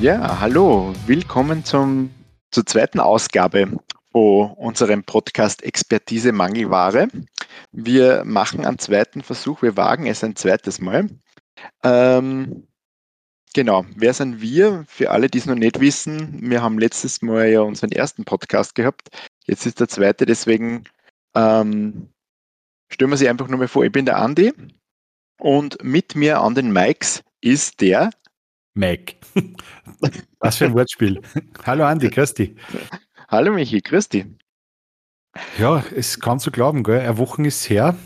Ja, hallo, willkommen zum, zur zweiten Ausgabe von unserem Podcast Expertise Mangelware. Wir machen einen zweiten Versuch, wir wagen es ein zweites Mal. Ähm, genau, wer sind wir? Für alle, die es noch nicht wissen, wir haben letztes Mal ja unseren ersten Podcast gehabt, jetzt ist der zweite, deswegen ähm, stellen wir sich einfach nur mal vor, ich bin der Andi und mit mir an den Mikes ist der Mike. Was für ein Wortspiel. Hallo Andi, grüß dich. Hallo Michi, grüß dich. Ja, es kann zu glauben, gell? Eine Woche ist her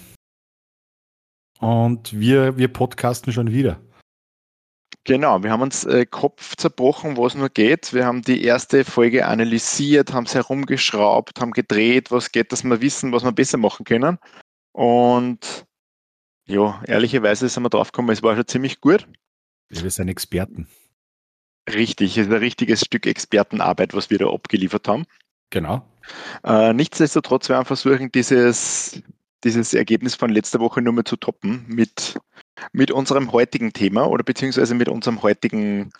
und wir, wir podcasten schon wieder. Genau, wir haben uns äh, Kopf zerbrochen, wo es nur geht. Wir haben die erste Folge analysiert, haben es herumgeschraubt, haben gedreht, was geht, dass wir wissen, was wir besser machen können. Und ja, ehrlicherweise sind wir draufgekommen, es war schon ziemlich gut. Wir sind Experten. Richtig, es ist ein richtiges Stück Expertenarbeit, was wir da abgeliefert haben. Genau. Äh, nichtsdestotrotz werden wir versuchen, dieses, dieses Ergebnis von letzter Woche nur mal zu toppen mit, mit unserem heutigen Thema oder beziehungsweise mit unserem heutigen,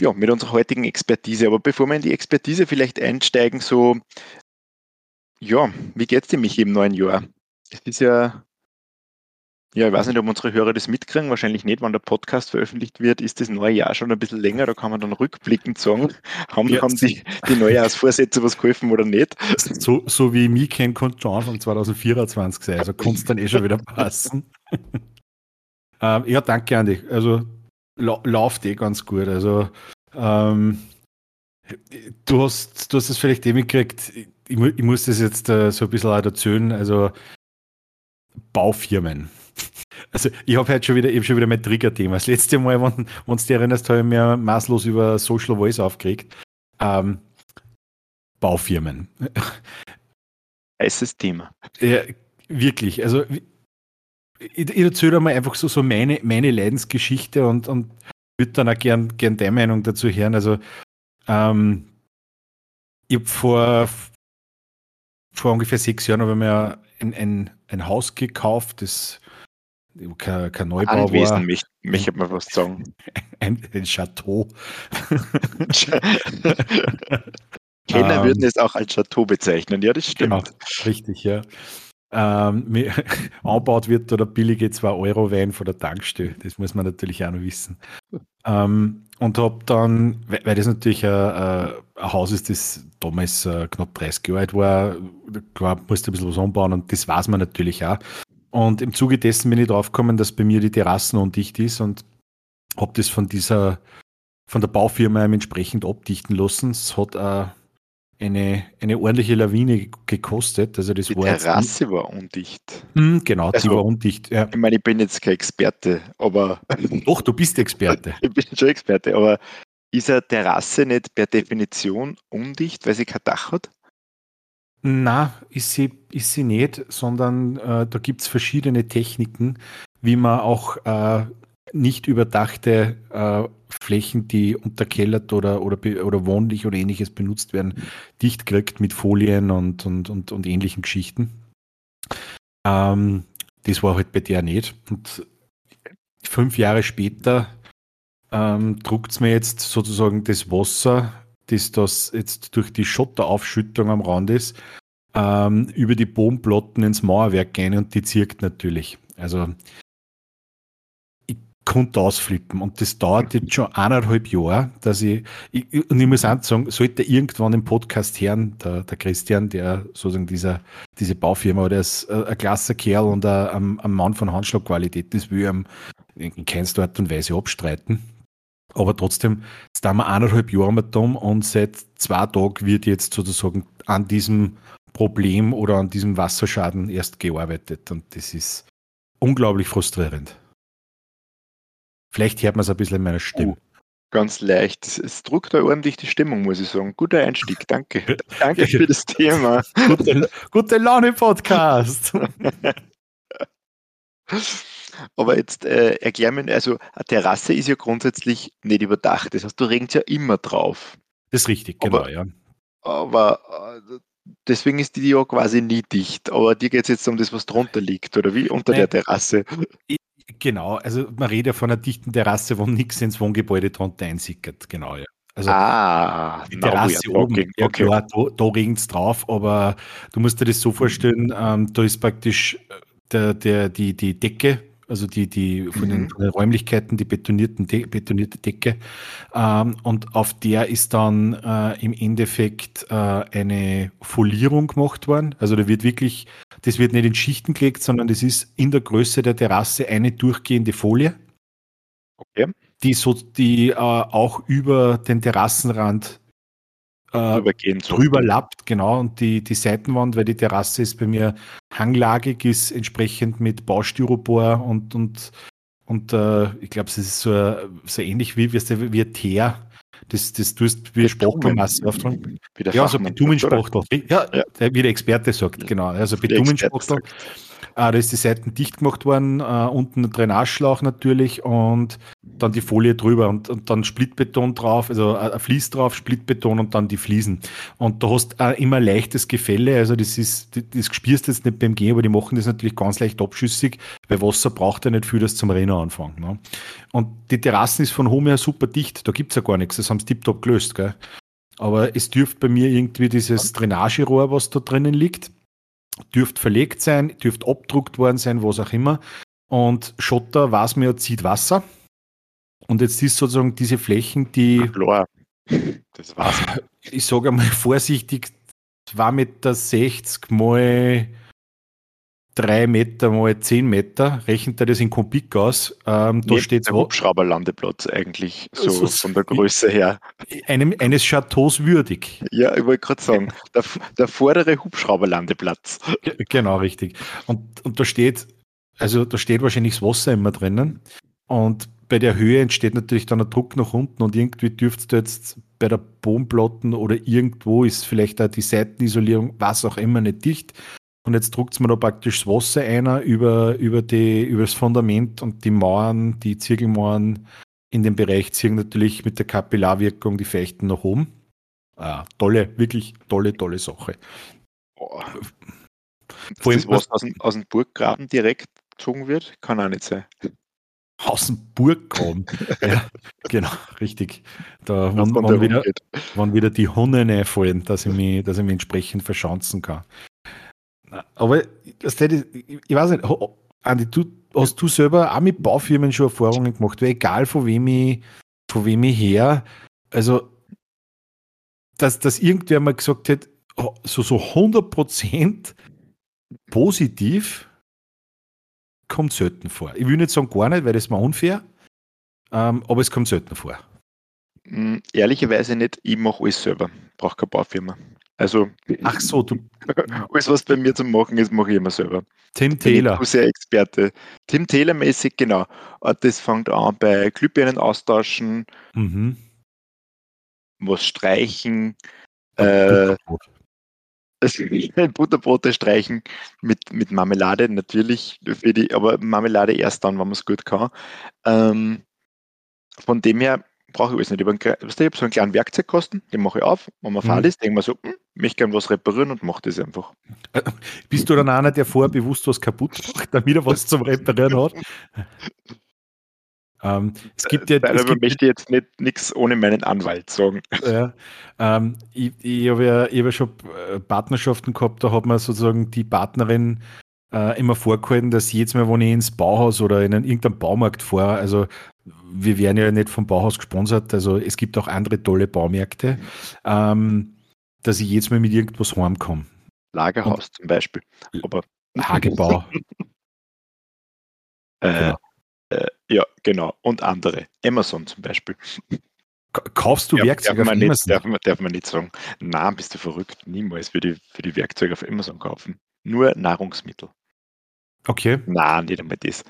ja, mit unserer heutigen Expertise. Aber bevor wir in die Expertise vielleicht einsteigen, so, ja, wie geht es dir mich im neuen Jahr? Es ist ja ja, ich weiß nicht, ob unsere Hörer das mitkriegen, wahrscheinlich nicht, wenn der Podcast veröffentlicht wird, ist das neue Jahr schon ein bisschen länger, da kann man dann rückblickend sagen, haben, ja, haben die, die Neujahrsvorsätze was geholfen oder nicht. So, so wie ich mich kenne, könnte schon Anfang 2024 sein, also kann es dann eh schon wieder passen. ähm, ja, danke Andi, also la läuft eh ganz gut, also ähm, du hast, du hast es vielleicht eh mitgekriegt, ich, ich muss das jetzt äh, so ein bisschen auch erzählen, also Baufirmen also ich habe heute schon wieder, ich schon wieder mein Trigger-Thema. Das letzte Mal, wenn, du dich erinnerst, habe ich mir maßlos über Social Voice aufgeregt. Ähm, Baufirmen. Heißes Thema. Ja, wirklich. Also ich, ich erzähle mal einfach so, so meine, meine Leidensgeschichte und, und würde dann auch gern, gern deine Meinung dazu hören. Also ähm, ich habe vor, vor ungefähr sechs Jahren habe ich mir ein, ein, ein Haus gekauft, das kein, kein Neubau Anwesen, war. Mich, mich hat man was sagen. Ein, ein Chateau. Kenner würden es auch als Chateau bezeichnen, ja, das stimmt. Genau, richtig, ja. Ähm, anbaut wird oder billige 2 Euro Wein von der Tankstelle, das muss man natürlich auch noch wissen. Ähm, und habe dann, weil, das natürlich ein, ein, Haus ist, das damals äh, knapp 30 Jahre alt war, klar, musste ein bisschen was anbauen und das weiß man natürlich auch. Und im Zuge dessen bin ich draufgekommen, dass bei mir die Terrassen undicht ist und habe das von dieser, von der Baufirma entsprechend abdichten lassen. Es hat äh, eine, eine ordentliche Lawine gekostet. Also das die war Terrasse war undicht. Mh, genau, also, die war undicht. Ja. Ich meine, ich bin jetzt kein Experte, aber. Doch, du bist Experte. ich bin schon Experte, aber ist eine Terrasse nicht per Definition undicht, weil sie kein Dach hat? Na, ist sie, ist sie nicht, sondern äh, da gibt es verschiedene Techniken, wie man auch äh, nicht überdachte äh, Flächen, die unterkellert oder, oder, oder wohnlich oder ähnliches benutzt werden, dicht kriegt mit Folien und, und, und, und ähnlichen Geschichten. Ähm, das war halt bei der nicht. Und fünf Jahre später ähm, druckt es mir jetzt sozusagen das Wasser das das jetzt durch die Schotteraufschüttung am Rand ist, ähm, über die Bodenplatten ins Mauerwerk gehen und die zirkt natürlich. Also ich konnte ausflippen und das dauert jetzt schon eineinhalb Jahre, dass ich, ich und ich muss auch sagen, sollte irgendwann im Podcast hören, der, der Christian, der sozusagen dieser, diese Baufirma, der ist ein klasse Kerl und ein, ein Mann von Handschlagqualität, das will ich ihm in keinster Art und Weise abstreiten. Aber trotzdem, jetzt haben wir eineinhalb Jahre mit dem und seit zwei Tagen wird jetzt sozusagen an diesem Problem oder an diesem Wasserschaden erst gearbeitet. Und das ist unglaublich frustrierend. Vielleicht hört man es ein bisschen in meiner Stimme. Uh, ganz leicht. Es druckt da ordentlich die Stimmung, muss ich sagen. Guter Einstieg, danke. danke für das Thema. Gute, gute Laune-Podcast. Aber jetzt äh, erklär mir, also eine Terrasse ist ja grundsätzlich nicht überdacht. Das heißt, du regst ja immer drauf. Das ist richtig, genau, aber, ja. Aber äh, deswegen ist die ja quasi nie dicht. Aber dir geht es jetzt um das, was drunter liegt, oder wie? Unter Nein, der Terrasse. Genau, also man redet ja von einer dichten Terrasse, wo nichts ins Wohngebäude drunter einsickert. Genau, ja. Also ah, die Terrasse oben, okay. ja klar, da, da regnet es drauf, aber du musst dir das so vorstellen, ähm, da ist praktisch äh, der, der, die, die Decke, also die, die von, den, mhm. Räumlichkeiten, die betonierten De betonierte Decke. Ähm, und auf der ist dann äh, im Endeffekt äh, eine Folierung gemacht worden. Also da wird wirklich, das wird nicht in Schichten gelegt, sondern das ist in der Größe der Terrasse eine durchgehende Folie. Okay die so, die äh, auch über den Terrassenrand äh, drüber lappt, genau, und die, die Seitenwand, weil die Terrasse ist bei mir hanglagig, ist entsprechend mit Baustyropor und, und, und äh, ich glaube, es ist so, so ähnlich wie, wie, wie Teer. Das, das tust wie Spachtelmasse auftragen. Ja, so Bitumenspachtel. Ja, ja, wie der Experte sagt, genau. Also Bitumenspachtel. Ah, da ist die Seiten dicht gemacht worden, äh, unten ein Drainageschlauch natürlich und dann die Folie drüber und, und dann Splitbeton drauf, also ein Fließ drauf, Splitbeton und dann die Fliesen. Und du hast äh, immer leichtes Gefälle, also das ist, das spürst du jetzt nicht beim Gehen, aber die machen das natürlich ganz leicht abschüssig, weil Wasser braucht ja nicht viel, das zum Rennen anfangen. Ne? Und die Terrassen ist von oben her super dicht, da gibt es ja gar nichts, das haben sie tiptop gelöst. Gell? Aber es dürfte bei mir irgendwie dieses Drainagerohr, was da drinnen liegt, dürfte verlegt sein, dürfte abdruckt worden sein, was auch immer. Und Schotter, man ja, zieht Wasser. Und jetzt ist sozusagen diese Flächen, die. Klar. Das war's. Ich sage einmal vorsichtig, 2,60 Meter mal 3 Meter mal 10 Meter, rechnet er das in Kubik aus. Ähm, da steht der Hubschrauberlandeplatz eigentlich, so also von der Größe her. Einem, eines Chateaus würdig. Ja, ich wollte gerade sagen, der, der vordere Hubschrauberlandeplatz. Genau, richtig. Und, und da steht, also da steht wahrscheinlich das Wasser immer drinnen. Und bei der Höhe entsteht natürlich dann ein Druck nach unten und irgendwie dürftest du jetzt bei der Bodenplatten oder irgendwo ist vielleicht auch die Seitenisolierung, was auch immer, nicht dicht. Und jetzt druckt man da praktisch das Wasser einer über, über, die, über das Fundament und die Mauern, die Zirkelmauern in dem Bereich ziehen natürlich mit der Kapillarwirkung die Feuchten nach oben. Ah, tolle, wirklich tolle, tolle Sache. Boah. Vor allem, was aus dem, aus dem Burggraben direkt gezogen wird, kann auch nicht sein. Aus dem Burggraben. ja, genau, richtig. Da wann, wieder, wieder die Hunde einfallen, dass ich mich, dass ich mich entsprechend verschanzen kann. Aber das, ich, weiß nicht, Andi, du, hast du selber auch mit Baufirmen schon Erfahrungen gemacht? Weil egal von wem ich, von wem ich her, also dass, dass irgendwer mal gesagt hat, so, so 100% positiv kommt selten vor. Ich will nicht sagen gar nicht, weil das mal unfair, ähm, aber es kommt selten vor. Hm, ehrlicherweise nicht, ich mache alles selber, brauche keine Baufirma. Also, ach so, du. Alles, was bei mir zu machen ist, mache ich immer selber. Tim Taylor. Ich sehr Experte. Tim Taylor mäßig, genau. Ah, das fängt an bei Glühbirnen austauschen, mhm. was streichen, äh, Butterbrote streichen mit, mit Marmelade natürlich, für die, aber Marmelade erst dann, wenn man es gut kann. Ähm, von dem her brauche ich alles nicht. Ich habe so einen kleinen Werkzeugkasten, den mache ich auf, wenn man mhm. faul ist, denke ich mir so, hm, möchte gerne was reparieren und mache das einfach. Bist du dann einer, der vorher bewusst was kaputt macht, damit er was zum Reparieren hat? Ähm, es gibt ja. Darüber gibt, möchte ich jetzt nicht nichts ohne meinen Anwalt sagen. Ja, ähm, ich, ich habe ja, hab ja schon äh, Partnerschaften gehabt, da hat man sozusagen die Partnerin äh, immer vorgehalten, dass jedes Mal, wenn ich ins Bauhaus oder in einen, irgendeinen Baumarkt fahre, also wir werden ja nicht vom Bauhaus gesponsert, also es gibt auch andere tolle Baumärkte, ähm, dass ich jedes Mal mit irgendwas heimkomme. Lagerhaus Und, zum Beispiel. Aber Hagebau. äh, genau. äh, ja, genau. Und andere. Amazon zum Beispiel. Kaufst du ja, Werkzeuge darf auf Amazon? Nicht, darf, man, darf man nicht sagen. Nein, bist du verrückt. Niemals für die, für die Werkzeuge auf Amazon kaufen. Nur Nahrungsmittel. Okay. Nein, nicht einmal das.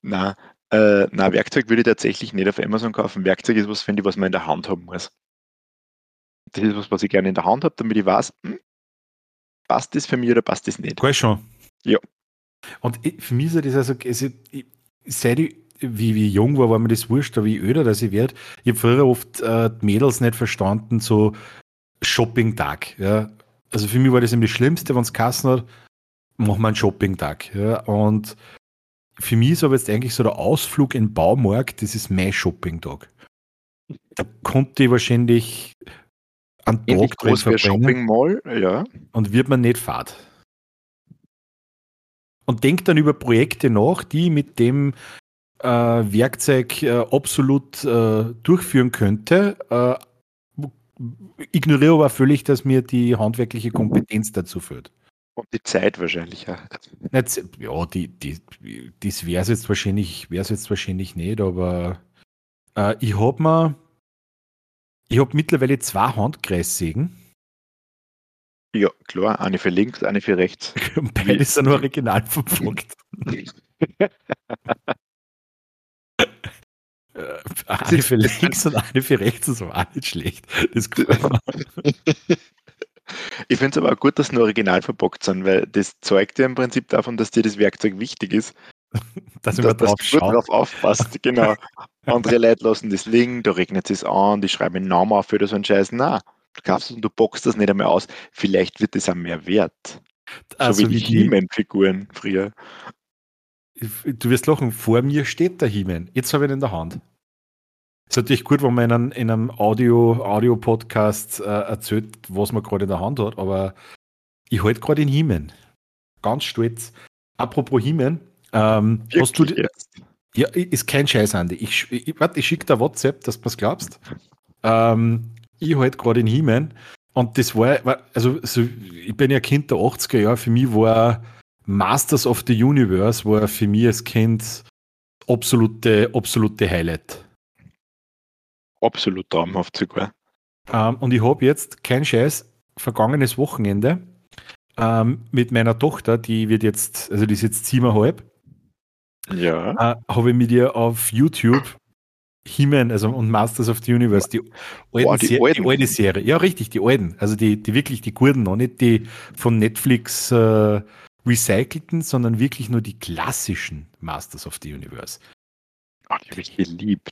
Nein, äh, na, Werkzeug würde ich tatsächlich nicht auf Amazon kaufen. Werkzeug ist was, finde ich, was man in der Hand haben muss. Das ist was, was ich gerne in der Hand habe, damit ich weiß, hm, passt das für mich oder passt das nicht. Cool schon. Ja. Und für mich ist das also, also ich, seit ich wie, wie jung war, war mir das wurscht, aber wie öder dass ich werde. Ich habe früher oft äh, Mädels nicht verstanden, so Shopping-Tag. Ja. Also für mich war das eben das Schlimmste, wenn es Kassen hat, mach mal einen Shopping-Tag. Ja. Und für mich ist aber jetzt eigentlich so der Ausflug in den Baumarkt, das ist mein Shopping-Tag. Da konnte ich wahrscheinlich Ähnlich Tag drin verbringen Shopping Mall, ja. und wird man nicht fad. Und denkt dann über Projekte nach, die ich mit dem äh, Werkzeug äh, absolut äh, durchführen könnte. Äh, ignoriere aber völlig, dass mir die handwerkliche Kompetenz dazu führt. Und die Zeit wahrscheinlich auch. Ja, die, die, das wäre es jetzt wahrscheinlich, wäre jetzt wahrscheinlich nicht, aber äh, ich habe mir, ich habe mittlerweile zwei Handkreissägen. Ja, klar, eine für links, eine für rechts. Beide sind original verpackt. Äh, eine für links und eine für rechts, das war auch nicht schlecht. Das. Ich finde es aber auch gut, dass nur original verpackt sind, weil das zeugt ja im Prinzip davon, dass dir das Werkzeug wichtig ist. Dass dass drauf du gut drauf aufpasst. Genau. Andere Leute lassen das liegen, da regnet es an, die schreiben einen Namen auf oder so einen Scheiß. Nein, du kaufst es und du boxst das nicht einmal aus. Vielleicht wird das auch mehr wert. Also so wie wie die He-Man-Figuren früher. du wirst lachen, vor mir steht der He-Man. Jetzt habe ich ihn in der Hand. ist natürlich gut, wenn man in einem, in einem Audio, Audio-Podcast äh, erzählt, was man gerade in der Hand hat, aber ich halte gerade den He-Man. Ganz stolz. Apropos He-Man, ähm, hast du, die- jetzt. Ja, ist kein Scheiß, Andi. Ich, ich, warte, ich schicke dir WhatsApp, dass du es glaubst. Ähm, ich halt gerade in He-Man und das war, war- also so, ich bin ja Kind der 80er Jahre, für mich war Masters of the Universe war für mich als Kind absolute, absolute Highlight. Absolut traumhaft sogar. Ähm, und ich habe jetzt, kein Scheiß, vergangenes Wochenende ähm, mit meiner Tochter, die wird jetzt, also die ist jetzt siebeneinhalb, ja. äh, habe ich mit ihr auf YouTube He-Man also, und Masters of the Universe, die, alten Boah, die, alten. die alte Serie. Ja, richtig, die alten. Also die, die wirklich, die guten, noch nicht die von Netflix äh, recycelten, sondern wirklich nur die klassischen Masters of the Universe. Ach, die habe ich geliebt.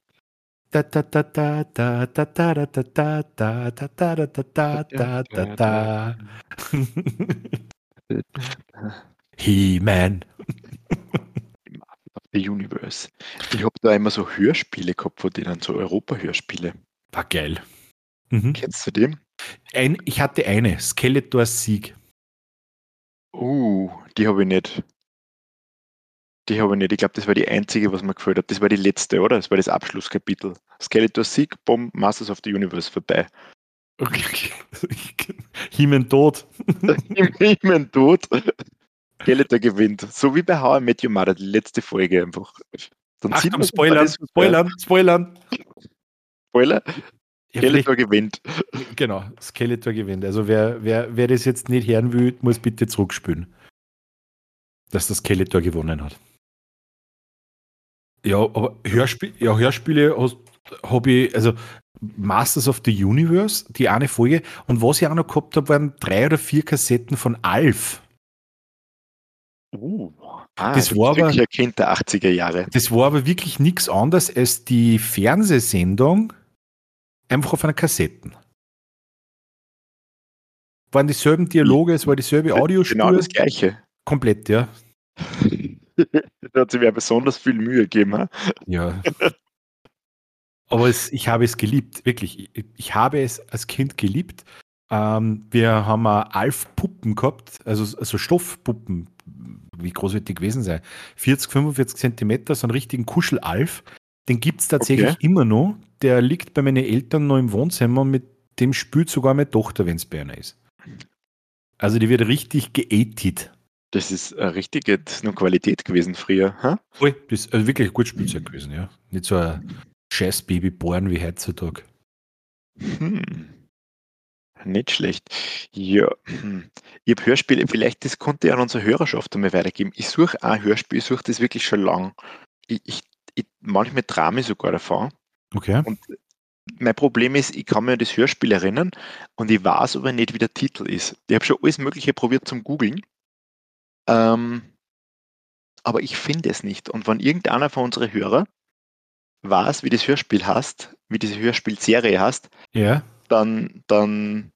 He-Man. The Universe. Ich habe da immer so Hörspiele gehabt, von denen so Europa-Hörspiele. War geil. Mhm. Kennst du den? Ein, ich hatte eine, Skeletors Sieg. Uh, die habe ich nicht. Die habe ich nicht. Ich glaube, das war die einzige, was mir gefällt hat. Das war die letzte, oder? Das war das Abschlusskapitel. Skeletor Sieg, Bomb, Masters of the Universe vorbei. He-Man tot. ich mein Tod. Skeletor gewinnt. So wie bei How I Met Your Mother, die letzte Folge einfach. Dann Achtung, Spoilern, Spoilern, Spoilern. Spoiler. Skeletor gewinnt. genau, Skeletor gewinnt. Also wer, wer, wer das jetzt nicht hören will, muss bitte zurückspülen. Dass der Skeletor gewonnen hat. Ja, aber Hörspiel, ja, Hörspiele habe ich, also Masters of the Universe, die eine Folge. Und was ich auch noch gehabt habe, waren drei oder vier Kassetten von Alf. Uh. Ah, Das du war bist aber- wirklich ein Kind der 80er Jahre. Das war aber wirklich nichts anderes als die Fernsehsendung einfach auf einer Kassetten. Waren dieselben Dialoge, es war dieselbe Audiospur. Genau das Gleiche. Komplett, ja. da hat sich wer besonders viel Mühe gegeben. ha? Ja. Aber es, ich habe es geliebt, wirklich. Ich, ich habe es als Kind geliebt. Ähm, wir haben Alf-Puppen gehabt, also, also Stoffpuppen, wie groß wird die gewesen sein? 40, 45 Zentimeter, so einen richtigen Kuschel-Alf. Den gibt es tatsächlich Okay. immer noch. Der liegt bei meinen Eltern noch im Wohnzimmer und mit dem spielt sogar meine Tochter, wenn es bei einer ist. Also die wird richtig geätet. Das ist eine richtige Qualität gewesen früher. Ha? Voll, das ist also wirklich ein gutes Spielzeug gewesen, ja. Nicht so ein scheiß Babyborn wie heutzutage. Hm. Nicht schlecht. Ja, hm. ich habe Hörspiele, vielleicht das konnte ich an unsere Hörerschaft einmal weitergeben. Ich suche ein Hörspiel, ich suche das wirklich schon lang. Ich, ich, ich, manchmal trame ich sogar davon. Okay. Und mein Problem ist, ich kann mir an das Hörspiel erinnern und ich weiß aber nicht, wie der Titel ist. Ich habe schon alles Mögliche probiert zum Googlen. Ähm, aber ich finde es nicht. Und wenn irgendeiner von unseren Hörer weiß, wie das Hörspiel heißt, wie diese Hörspielserie heißt, Ja. Dann, dann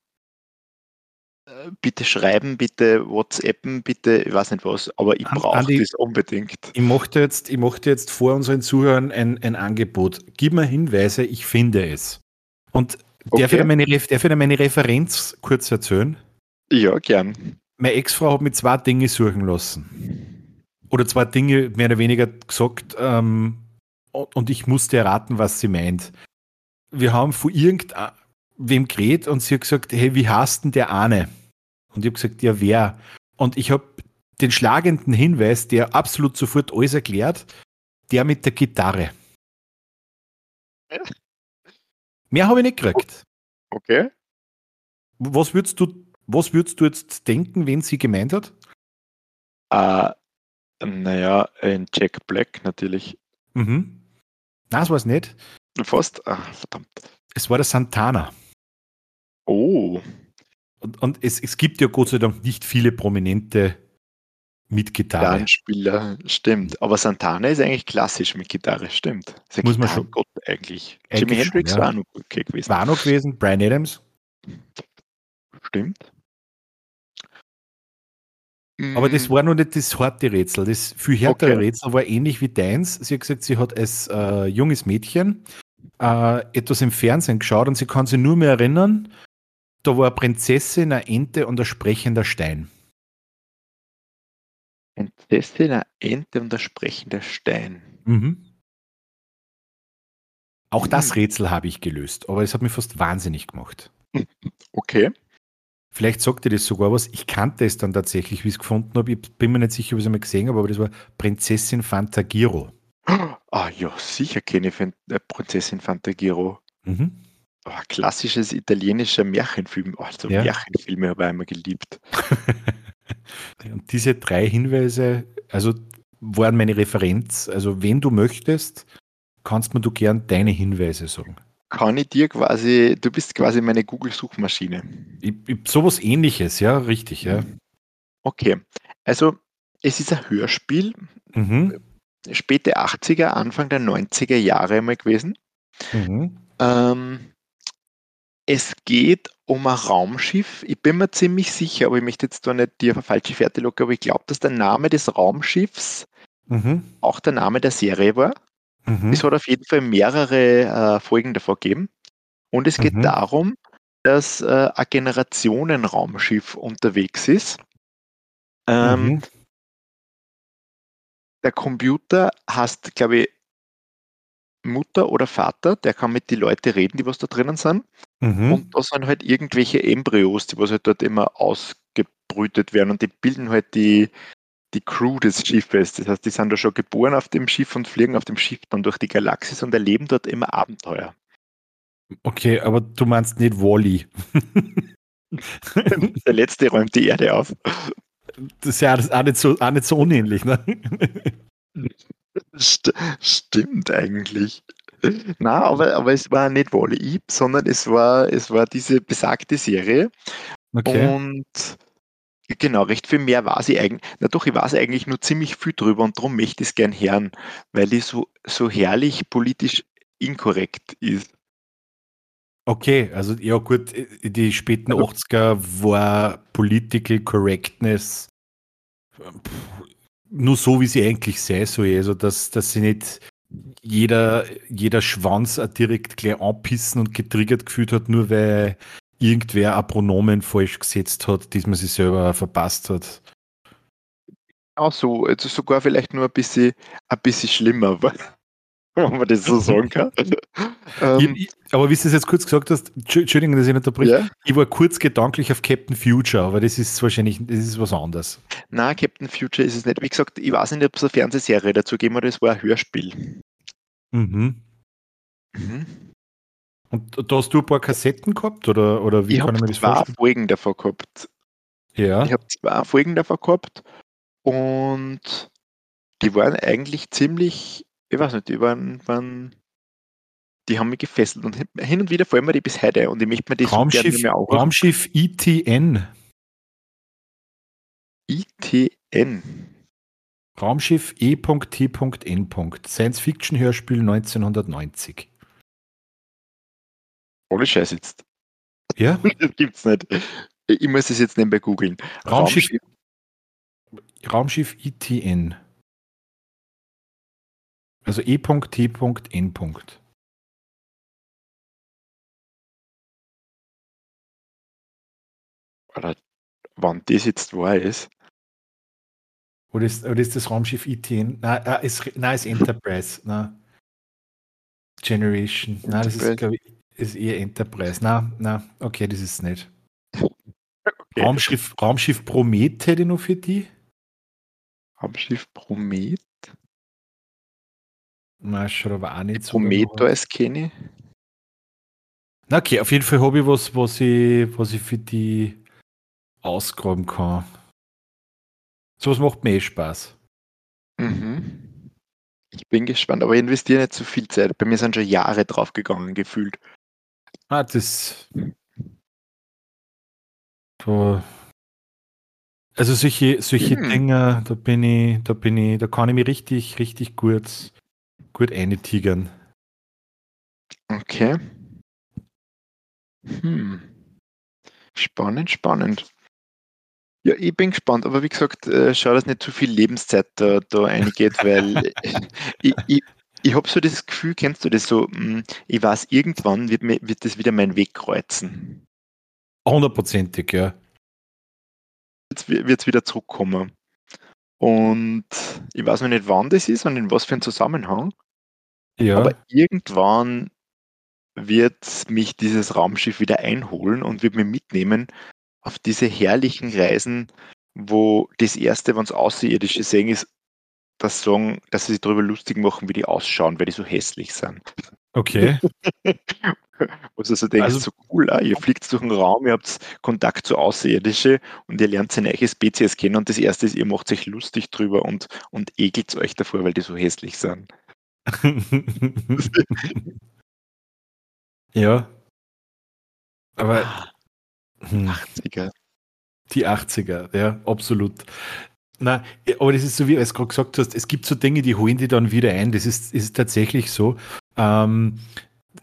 bitte schreiben, bitte WhatsAppen, bitte, ich weiß nicht was, aber ich brauche das unbedingt. Ich möchte jetzt, ich möchte jetzt vor unseren Zuhörern ein, ein Angebot. Gib mir Hinweise, ich finde es. Und okay. darf, ich meine, darf ich meine Referenz kurz erzählen? Ja, gern. Meine Ex-Frau hat mir zwei Dinge suchen lassen. Oder zwei Dinge mehr oder weniger gesagt, ähm, und ich musste erraten, was sie meint. Wir haben vor irgendwem geredet und sie hat gesagt, hey, wie heißt denn der Ahne? Und ich habe gesagt, ja, wer? Und ich habe den schlagenden Hinweis, der absolut sofort alles erklärt, der mit der Gitarre. Mehr habe ich nicht gekriegt. Okay. Was würdest du, was würdest du jetzt denken, wen sie gemeint hat? Uh, naja, ein Jack Black natürlich. Mhm. Nein, das war es nicht. Fast? Ach, verdammt. Es war der Santana. Oh. Und, und es, es gibt ja Gott sei Dank nicht viele prominente mit Gitarre. Gitarrenspieler, stimmt. Aber Santana ist eigentlich klassisch mit Gitarre, stimmt. Ist Muss man schon. Gott eigentlich. eigentlich Jimi Hendrix ja. war noch okay gewesen. War noch gewesen, Brian Adams. Stimmt. Aber das mm. war noch nicht das harte Rätsel. Das viel härtere okay. Rätsel war ähnlich wie deins. Sie hat gesagt, sie hat als äh, junges Mädchen äh, etwas im Fernsehen geschaut und sie kann sich nur mehr erinnern, da war eine Prinzessin, eine Ente und ein sprechender Stein. Prinzessin, eine Ente und ein sprechender Stein. Mhm. Auch das mhm. Rätsel habe ich gelöst, aber es hat mich fast wahnsinnig gemacht. Okay. Vielleicht sagt ihr das sogar was. Ich kannte es dann tatsächlich, wie ich es gefunden habe. Ich bin mir nicht sicher, ob ich es einmal gesehen habe, aber das war Prinzessin Fantagiro. Ah ja, sicher kenne ich äh, Prinzessin Fantagiro. Mhm. Oh, klassisches italienischer Märchenfilm. Oh, so ja. Märchenfilme habe ich einmal geliebt. Und diese drei Hinweise, also waren meine Referenz. Also wenn du möchtest, kannst mir du gern deine Hinweise sagen. Kann ich dir quasi, du bist quasi meine Google-Suchmaschine. Sowas ähnliches, ja, richtig, ja. Okay, also es ist ein Hörspiel, mhm. späte 80er, Anfang der 90er Jahre mal gewesen. Mhm. Ähm, es geht um ein Raumschiff. Ich bin mir ziemlich sicher, aber ich möchte jetzt da nicht dir auf eine falsche Fährte locken, aber ich glaube, dass der Name des Raumschiffs mhm. auch der Name der Serie war. Mhm. Es hat auf jeden Fall mehrere äh, Folgen davor gegeben. Und es geht mhm. darum, dass äh, ein Generationenraumschiff unterwegs ist. Ähm, mhm. Der Computer hast, glaube ich, Mutter oder Vater, der kann mit den Leuten reden, die was da drinnen sind. Mhm. Und da sind halt irgendwelche Embryos, die was halt dort immer ausgebrütet werden und die bilden halt die, die Crew des Schiffes. Das heißt, die sind da schon geboren auf dem Schiff und fliegen auf dem Schiff dann durch die Galaxis und erleben dort immer Abenteuer. Okay, aber du meinst nicht Wally. Der letzte räumt die Erde auf. Das ist ja auch nicht so, auch nicht so unähnlich, ne? St stimmt eigentlich. Na, aber, aber es war nicht Wally, sondern es war, es war diese besagte Serie. Okay. Und genau, recht viel mehr war sie eigentlich. Na doch, ich weiß eigentlich nur ziemlich viel drüber und darum möchte ich es gern hören, weil die so, so herrlich politisch inkorrekt ist. Okay, also ja gut, die späten also, 80er war Political Correctness nur so, wie sie eigentlich sei soll. Also, dass, dass sie nicht jeder, jeder Schwanz direkt gleich anpissen und getriggert gefühlt hat, nur weil irgendwer ein Pronomen falsch gesetzt hat, das man sich selber verpasst hat. Auch so, also sogar vielleicht nur ein bisschen, ein bisschen schlimmer, wenn man das so sagen kann. ähm, ich, aber wie du es jetzt kurz gesagt hast, Entschuldigung, dass ich nicht unterbreche, ja? ich war kurz gedanklich auf Captain Future, aber das ist wahrscheinlich das ist was anderes. Nein, Captain Future ist es nicht. Wie gesagt, ich weiß nicht, ob es eine Fernsehserie dazu gegeben hat, es war ein Hörspiel. Mhm. mhm. Und da hast du ein paar Kassetten gehabt oder, oder wie ich kann ich mir das vorstellen? Ich habe zwei Folgen davon gehabt. Ja. Ich habe zwei Folgen davon gehabt und die waren eigentlich ziemlich ich weiß nicht, die waren, waren die haben mich gefesselt und hin und wieder fallen mir die bis heute und ich möchte mir das Raumschiff, so auch Raumschiff ITN. ITN. Raumschiff E.T.N. Science-Fiction-Hörspiel 1990. Ohne Scheiß jetzt. Ja? Das gibt's nicht. Ich muss es jetzt nebenbei googeln. Raumschiff, Raumschiff ITN. Also E.T.N. Oder wann das jetzt wahr ist. Oder ist, oder ist das Raumschiff ITN? Nein, äh, ist, nein, ist Enterprise. Nein. Generation. Nein, das ist, glaube ich, ist eher Enterprise. Nein, nein, okay, das ist es nicht. Okay. Raumschiff, Raumschiff Promet hätte ich noch für die. Raumschiff Promet? Na, aber auch nicht so. Prometheus kenne ich. Na okay, auf jeden Fall habe ich was, was ich, was ich für die ausgraben kann. Sowas macht mir eh Spaß. Mhm. Ich bin gespannt, aber ich investiere nicht zu so viel Zeit. Bei mir sind schon Jahre drauf gegangen, gefühlt. Ah, das. So. Also solche, solche mhm. Dinge, da bin ich, da bin ich, da kann ich mich richtig, richtig gut, gut eintigern. Okay. Hm. Spannend, spannend. Ja, ich bin gespannt, aber wie gesagt, äh, schau, dass nicht zu viel Lebenszeit da, da eingeht, weil ich, ich, ich habe so das Gefühl, kennst du das so, hm, ich weiß, irgendwann wird, mir, wird das wieder meinen Weg kreuzen. Hundertprozentig, ja. Jetzt wird es wieder zurückkommen. Und ich weiß noch nicht, wann das ist und in was für einen Zusammenhang. Ja. Aber irgendwann wird mich dieses Raumschiff wieder einholen und wird mich mitnehmen auf diese herrlichen Reisen, wo das erste, wenn es Außerirdische sehen, ist, das sagen, dass sie sich darüber lustig machen, wie die ausschauen, weil die so hässlich sind. Okay. Was also denkst, also, so cool, ah, ihr fliegt durch den Raum, ihr habt Kontakt zu Außerirdische und ihr lernt seine eigene Spezies kennen und das erste ist, ihr macht euch lustig drüber und, und ekelt euch davor, weil die so hässlich sind. ja. Aber 80er. Hm. Die 80er, ja, absolut. Na, aber das ist so, wie du es gerade gesagt hast, es gibt so Dinge, die holen die dann wieder ein. Das ist, ist tatsächlich so. Ähm,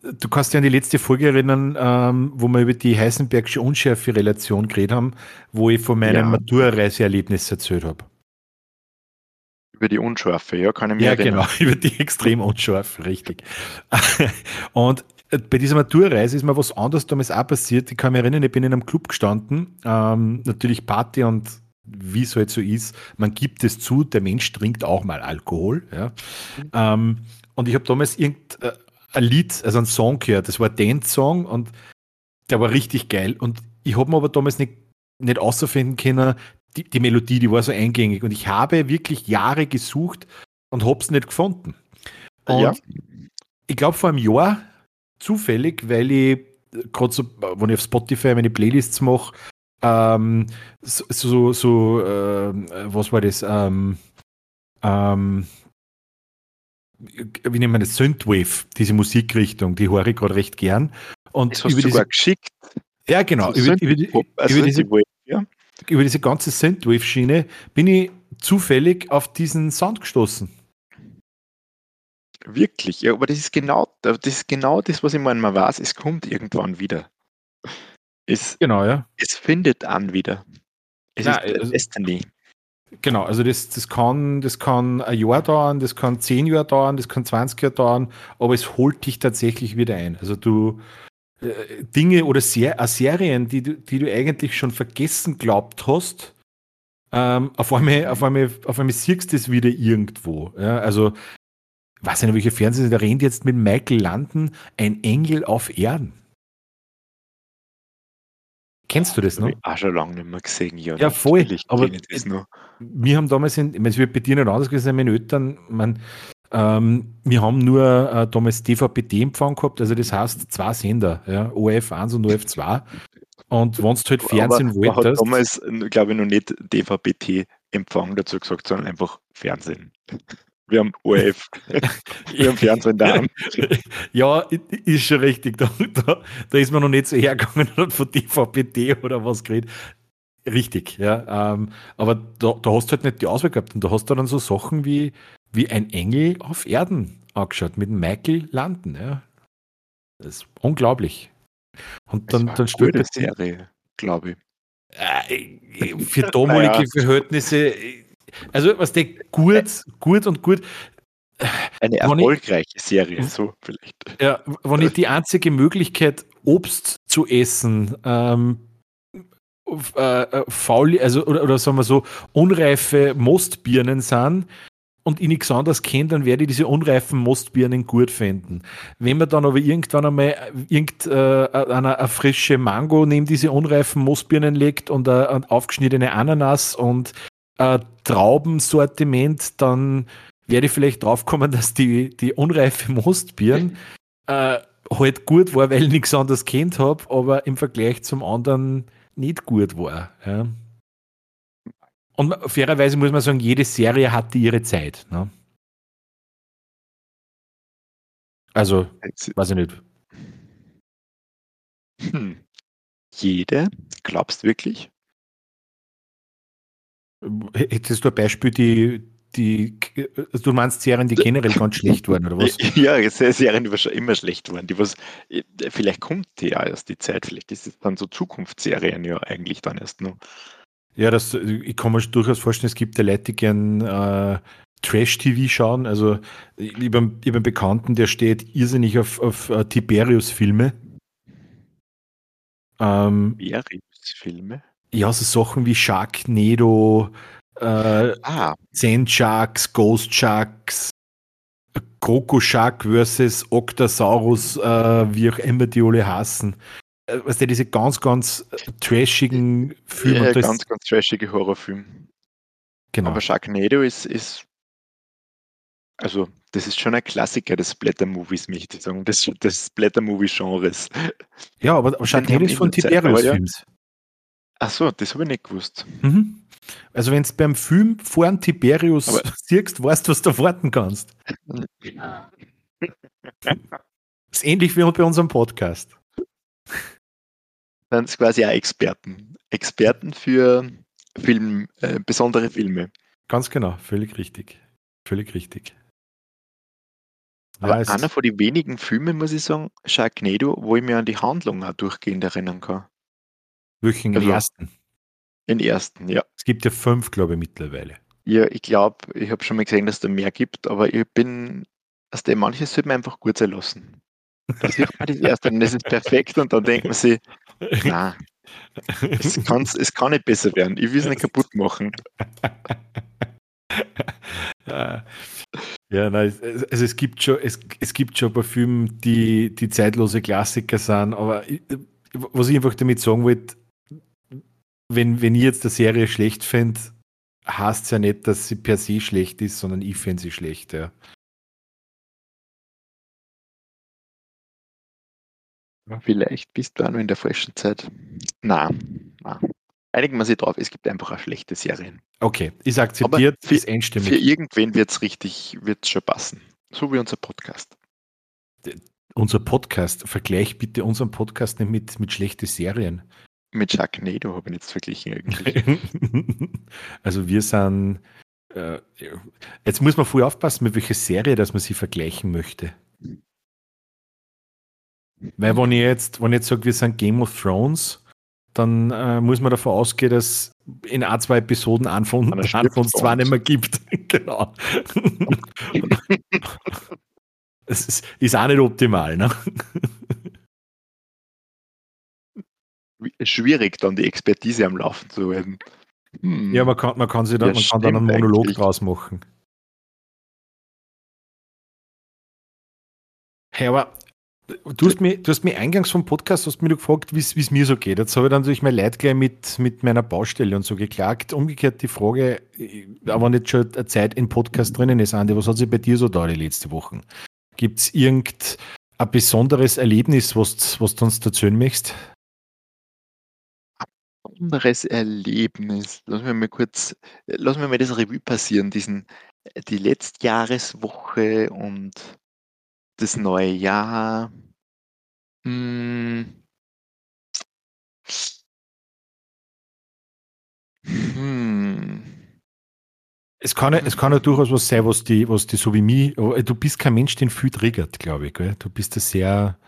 du kannst dich an die letzte Folge erinnern, ähm, wo wir über die Heisenbergsche Unschärfe-Relation geredet haben, wo ich von meinem ja. Matura-Reiseerlebnis erzählt habe. Über die Unschärfe, ja, kann ich mir Ja, erinnern. genau, über die extrem Unschärfe, richtig. Und äh, bei dieser Maturreise ist mir was anderes damals auch passiert. Ich kann mich erinnern, ich bin in einem Club gestanden, ähm, natürlich Party und wie es halt so ist, man gibt es zu, der Mensch trinkt auch mal Alkohol. Ja. Mhm. Ähm, und ich habe damals irgendein äh, Lied, also ein Song gehört, das war ein Dance-Song und der war richtig geil. Und ich habe mir aber damals nicht, nicht außerfinden können, die, die Melodie, die war so eingängig. Und ich habe wirklich Jahre gesucht und habe es nicht gefunden. Und ja. ich glaube, vor einem Jahr zufällig, weil ich gerade so, wenn ich auf Spotify meine Playlists mache, ähm, so, so, so äh, was war das? Ähm, ähm, wie nennt man das? Synthwave, diese Musikrichtung, die höre ich gerade recht gern. Und das hast über du sogar geschickt. Ja, genau. So über, über, über, also über, diese, ja. Über diese ganze Synthwave-Schiene bin ich zufällig auf diesen Sound gestoßen. Wirklich, ja, aber das ist genau, das ist genau das, was ich meine, man weiß, es kommt irgendwann wieder. Es, genau, ja. Es findet an wieder. Es ja, ist also, Destiny. Genau, also das, das, kann, das kann ein Jahr dauern, das kann zehn Jahre dauern, das kann 20 Jahre dauern, aber es holt dich tatsächlich wieder ein. Also du Dinge oder Ser äh, Serien, die du, die du eigentlich schon vergessen glaubt hast, ähm, auf, einmal, auf, einmal, auf einmal siehst du es wieder irgendwo. Ja? Also weiß nicht, welche Fernsehen, da rennt jetzt mit Michael Landen ein Engel auf Erden. Kennst du das noch? Ich auch schon lange nicht mehr gesehen. Ja, ja voll. Aber wir haben damals, in, ich meine, es wird bei dir nicht anders gewesen, meine Eltern, man, ähm, wir haben nur äh, damals DVB-T-Empfang gehabt, also das heißt zwei Sender, ja, OF1 und OF2. Und wenn du halt Fernsehen aber, wolltest. Man hat damals, glaube ich, noch nicht DVB-T-Empfang dazu gesagt, sondern einfach Fernsehen. Wir haben ORF. Wir haben Fernsehen da. Ja, ist schon richtig. Da, da, da, ist man noch nicht so hergegangen und von DVB-T oder was geredet. Richtig, ja. Ähm, aber da, da, hast du halt nicht die Auswahl gehabt. Und da hast du dann so Sachen wie, wie ein Engel auf Erden angeschaut mit Michael Landen. Ja. Das ist unglaublich. Und dann, dann stellt eine Serie, glaube ich. Äh, für damalige. Verhältnisse, also was der gut, gut und gut. Eine erfolgreiche ich, Serie, so vielleicht. Ja, wenn ich die einzige Möglichkeit, Obst zu essen, ähm, äh, äh, faul, also oder, oder sagen wir so, unreife Mostbirnen sind, und ich nichts anderes kenne, dann werde ich diese unreifen Mostbirnen gut finden. Wenn man dann aber irgendwann einmal irgend, äh, eine, eine, frische Mango neben diese unreifen Mostbirnen legt und eine aufgeschnittene Ananas und ein Traubensortiment, dann werde ich vielleicht draufkommen, dass die, die unreife Mostbirnen äh, halt gut war, weil ich nichts anderes kennt habe, aber im Vergleich zum anderen nicht gut war. Ja. Und fairerweise muss man sagen, jede Serie hatte ihre Zeit. Ne? Also, weiß ich nicht. Hm. Jede? Glaubst du wirklich? Hättest du ein Beispiel, die, die, du meinst Serien, die generell ganz schlecht waren, oder was? Ja, Serien, die schon immer schlecht waren. Die was, vielleicht kommt die ja erst die Zeit, vielleicht ist es dann so Zukunftsserien ja eigentlich dann erst noch. Ja, das, ich kann mir durchaus vorstellen, es gibt ja Leute, die gern äh, Trash-TV schauen. Also ich habe einen, Bekannten, der steht irrsinnig auf, auf uh, Tiberius-Filme. Ähm, Tiberius-Filme? Ja, so Sachen wie Sharknado, äh, ah. Zen Sharks, Ghost Sharks, Kroko Shark versus Octasaurus, äh, wie auch immer die alle hassen. Äh, was der diese ganz, ganz äh, trashigen Filme. Ja, ganz, ganz trashige Horrorfilme. Genau. Aber Sharknado ist, ist, also das ist schon ein Klassiker des Blätter-Movies, möchte ich sagen, des, des Blätter-Movie-Genres. Ja, aber, aber Sharknado ist von Tiberius-Films. Ja. Ach so, das habe ich nicht gewusst. Mhm. Also wenn du beim Film vor einem Tiberius aber siehst, weißt du, was du warten kannst. das ist ähnlich wie bei unserem Podcast sind es quasi auch Experten. Experten für Film, äh, besondere Filme. Ganz genau, völlig richtig. Völlig richtig. Aber ja, einer von den wenigen Filmen, muss ich sagen, Sharknado, wo ich mir an die Handlung auch durchgehend erinnern kann. Welchen also, ersten? Den ersten, ja. Es gibt ja fünf, glaube ich, mittlerweile. Ja, ich glaube, ich habe schon mal gesehen, dass es da mehr gibt, aber ich bin, also manches sollte man einfach gut sein lassen. Da sieht man das erste und das ist perfekt und dann denkt man sich, na, es, es kann nicht besser werden. Ich will es nicht kaputt machen. ja, ja nein, also es gibt schon, es, es gibt schon Parfüme, die, die zeitlose Klassiker sind, aber ich, was ich einfach damit sagen wollte, wenn, wenn ich jetzt der Serie schlecht finde, heißt es ja nicht, dass sie per se schlecht ist, sondern ich finde sie schlecht, ja. Vielleicht bist du auch noch in der frischen Zeit. Na, na. Einigen wir sich drauf, es gibt einfach auch schlechte Serien. Okay, ist akzeptiert, für, ist einstimmig. Für irgendwen wird es richtig, wird es schon passen. So wie unser Podcast. D unser Podcast, vergleich bitte unseren Podcast nicht mit, mit schlechten Serien. Mit Sharknado habe ich jetzt verglichen eigentlich. also wir sind, äh, jetzt muss man voll aufpassen, mit welcher Serie, dass man sie vergleichen möchte. Weil wenn ich jetzt, wenn ich jetzt sage, wir sind Game of Thrones, dann äh, muss man davon ausgehen, dass in ein, zwei Episoden einen von, einen von uns zwei nicht mehr gibt. genau. Es ist, ist, auch nicht optimal, ne? Schwierig, dann die Expertise am Laufen zu halten. Hm. Ja, man kann, man kann, sich dann, ja, man kann dann einen Monolog eigentlich. draus machen. Hey, aber Du hast, mich, du hast mich eingangs vom Podcast hast mich gefragt, wie es mir so geht. Jetzt habe ich dann natürlich mein Leid gleich mit, mit meiner Baustelle und so geklagt. Umgekehrt die Frage, aber nicht schon eine Zeit im Podcast drinnen ist, Andi, was hat sich bei dir so da die letzten Wochen? Gibt es irgendein besonderes Erlebnis, was, was du uns erzählen möchtest? Besonderes Erlebnis. Lass mir mal kurz, lass mir mal das Revue passieren, diesen, die Letztjahreswoche und das neue Jahr. Hm. Hm. Es kann, ja, es kann ja durchaus was sein, was die, was die so wie mich, du bist kein Mensch, den viel triggert, glaube ich. Gell? Du bist ein sehr,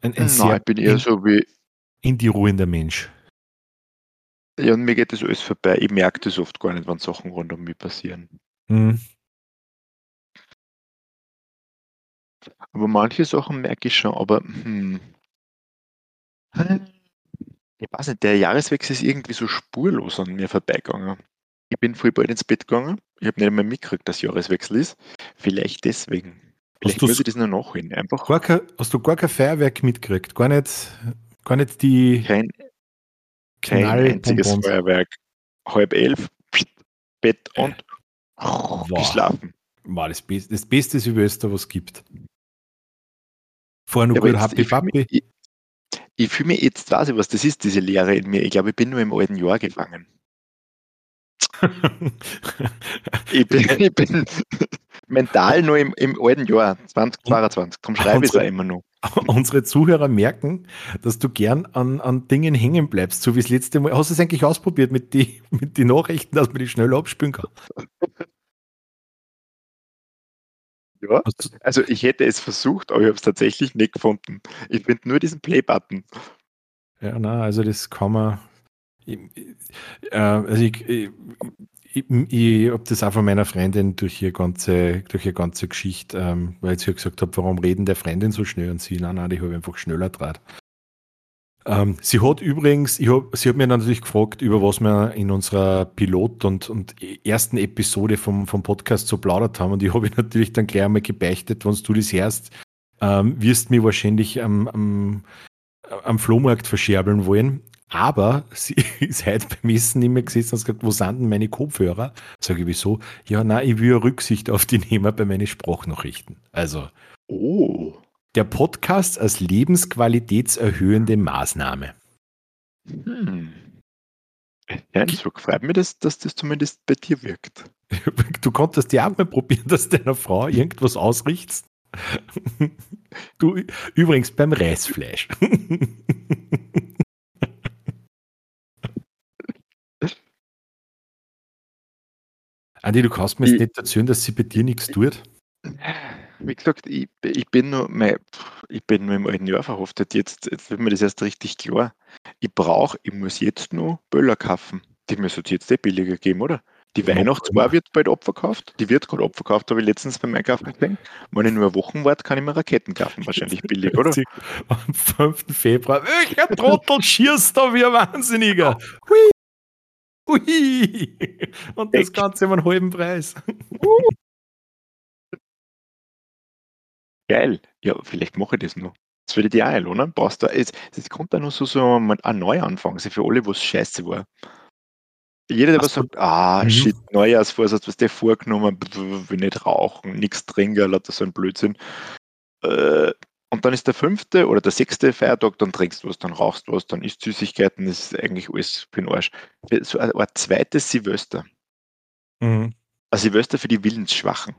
ein, ein Nein, sehr ich bin eher in, so wie in die ruhender Mensch. Ja, und mir geht das alles vorbei. Ich merke das oft gar nicht, wenn Sachen rund um mich passieren. Mhm. Aber manche Sachen merke ich schon, aber hm. Ich weiß nicht, der Jahreswechsel ist irgendwie so spurlos an mir vorbeigegangen. Ich bin voll bald ins Bett gegangen. Ich habe nicht einmal mitgekriegt, dass Jahreswechsel ist. Vielleicht deswegen. Vielleicht du's- muss ich das noch nachholen. Einfach Gar kein, hast du gar kein Feuerwerk mitgekriegt? Gar nicht, gar nicht die kein, kein einziges? Feuerwerk. Halb elf, Bett und Wow. geschlafen. War das, Best, das beste Silvester, was es gibt. Vorher noch Ja, gut Happy ich fühle Papi. mich, ich, ich fühl mich jetzt, weiß ich, was das ist, diese Leere in mir. Ich glaube, ich bin nur im alten Jahr gefangen. Ich bin, ich bin mental nur im, im alten Jahr, 2022. Darum schreibe ich es immer noch. Unsere Zuhörer merken, dass du gern an, an Dingen hängen bleibst, so wie das letzte Mal. Hast du es eigentlich ausprobiert mit den mit die Nachrichten, dass man die schnell abspielen kann? Ja. Also ich hätte es versucht, aber ich habe es tatsächlich nicht gefunden. Ich finde nur diesen Play-Button. Ja, na, also das kann man. Ich, ich- äh, also ich, ich, ich, ich habe das auch von meiner Freundin durch ihre ganze, durch ihre ganze Geschichte, ähm, weil ich ihr gesagt habe, warum reden der Freundin so schnell und sie, nein, nein, die habe einfach schneller draht. Ähm, sie hat übrigens, hab, sie hat mir natürlich gefragt, über was wir in unserer Pilot- und, und ersten Episode vom, vom Podcast so plaudert haben. Und ich habe natürlich dann gleich einmal gebeichtet, wenn du das hörst, ähm, wirst mir wahrscheinlich am, am, am Flohmarkt verscherbeln wollen. Aber sie ist heute beim Essen nicht mehr gesessen und hat gesagt, wo sind denn meine Kopfhörer? Sage ich, wieso? Ja, nein, ich will Rücksicht auf die nehmen bei meinen Sprachnachrichten. Also, Oh. Der Podcast als lebensqualitätserhöhende Maßnahme. Hm. Ja, so freut mich, dass, dass das zumindest bei dir wirkt. Du konntest ja auch mal probieren, dass deiner Frau irgendwas ausrichtst. Du, übrigens beim Reisfleisch. Andi, du kannst mir jetzt Ich- nicht erzählen, dass sie bei dir nichts tut. Wie gesagt, ich, ich, bin nur, mein, ich bin nur im alten Jahr verhaftet. Jetzt, jetzt wird mir das erst richtig klar. Ich brauche, ich muss jetzt nur Böller kaufen. Die müssen jetzt eh billiger geben, oder? Die Weihnachtsbar wird bald abverkauft. Die wird gerade abverkauft, habe ich letztens beim Einkaufen gesehen. Wenn ich nur eine Woche warte, kann ich mir Raketen kaufen. Wahrscheinlich billig, oder? Am 5. Februar. Welcher Trottel schießt da wie ein Wahnsinniger? Hui! Hui! Und das? Ganze um einen halben Preis. Geil. Ja, vielleicht mache ich das noch. Das würde ich dir auch einladen. Brauchst du, es, es kommt da noch so, so ein ein Neuanfang, also für alle, wo es scheiße war. Jeder, der was so. sagt, ah, Mhm. shit, Neujahrsvorsatz, was der vorgenommen, will nicht rauchen, nichts trinken, lauter so ein Blödsinn. Äh, und dann ist der fünfte oder der sechste Feiertag, dann trinkst du was, dann rauchst du was, dann isst Süßigkeiten, das ist eigentlich alles für den Arsch. So ein, ein zweites Silvester. Mhm. Ein Silvester für die Willensschwachen.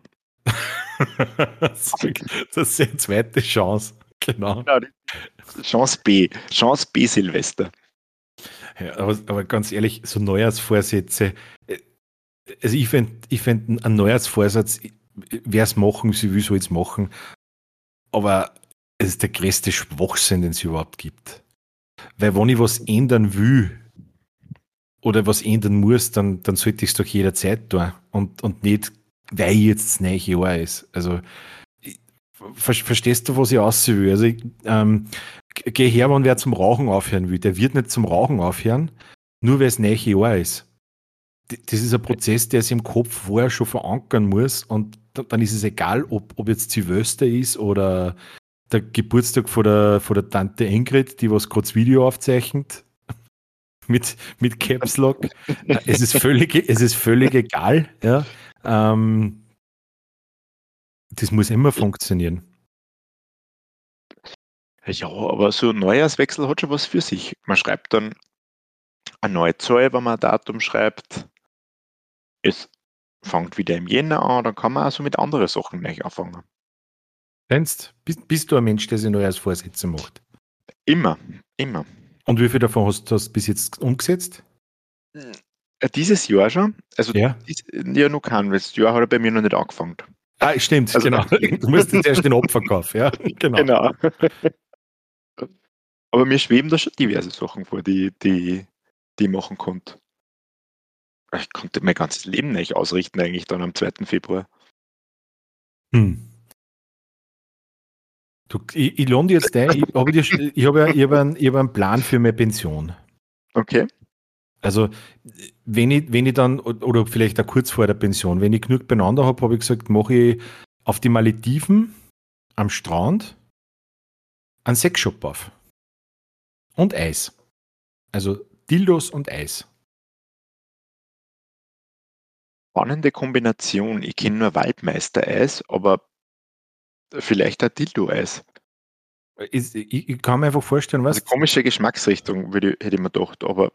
das ist eine zweite Chance. Genau. Chance B. Chance B Silvester. Ja, aber, aber ganz ehrlich, so Neujahrsvorsätze, äh, also ich fände ich fänd einen Neujahrsvorsatz, wer es machen, sie will, soll es machen, aber es ist der größte Schwachsinn, den es überhaupt gibt. Weil wenn ich was ändern will oder was ändern muss, dann, dann sollte ich es doch jederzeit tun und, und nicht, weil jetzt das neue Jahr ist. Also ich- ver verstehst du, was ich aussehen will? Also ich, ähm, geh her, wenn wer zum Rauchen aufhören will. Der wird nicht zum Rauchen aufhören, nur weil es neue Jahr ist. D- Das ist ein Prozess, der sich im Kopf vorher schon verankern muss und da- dann ist es egal, ob, ob jetzt Silvester ist oder der Geburtstag von der, von der Tante Ingrid, die was kurz Video aufzeichnet mit, mit Caps Lock. Es, ist völlig, es ist völlig egal. Ja. Ähm, das muss immer funktionieren. Ja, aber so ein Neujahrswechsel hat schon was für sich. Man schreibt dann eine neue Zahl, wenn man ein Datum schreibt. Es fängt wieder im Jänner an, dann kann man auch so mit anderen Sachen gleich anfangen. Denkst, bist, bist du ein Mensch, der sich Neujahrsvorsätze macht? Immer, immer. Und wie viel davon hast du bis jetzt umgesetzt? Äh, Dieses Jahr schon, also Ja. dies, ja noch kein, weil das Jahr hat er bei mir noch nicht angefangen. Ah, stimmt, Also- genau. Du musst jetzt erst den Opferkauf, ja. Genau. Genau. Aber mir schweben da schon diverse Sachen vor, die, die, die ich machen konnte. Ich konnte mein ganzes Leben nicht ausrichten, eigentlich dann am 2. Februar. Hm. Du, ich, ich lohne dir jetzt ein, ich habe ich hab ja, ich hab einen, hab einen Plan für meine Pension. Okay. Also, wenn ich, wenn ich dann, oder vielleicht auch kurz vor der Pension, wenn ich genug beieinander habe, habe ich gesagt, mache ich auf die Malediven am Strand einen Sexshop auf. Und Eis. Also Dildos und Eis. Spannende Kombination. Ich kenne nur Waldmeister-Eis, aber vielleicht ein Dildo-Eis. Ich, ich, kann mir einfach vorstellen, was. Also komische Geschmacksrichtung, würde, hätte ich mir gedacht, aber.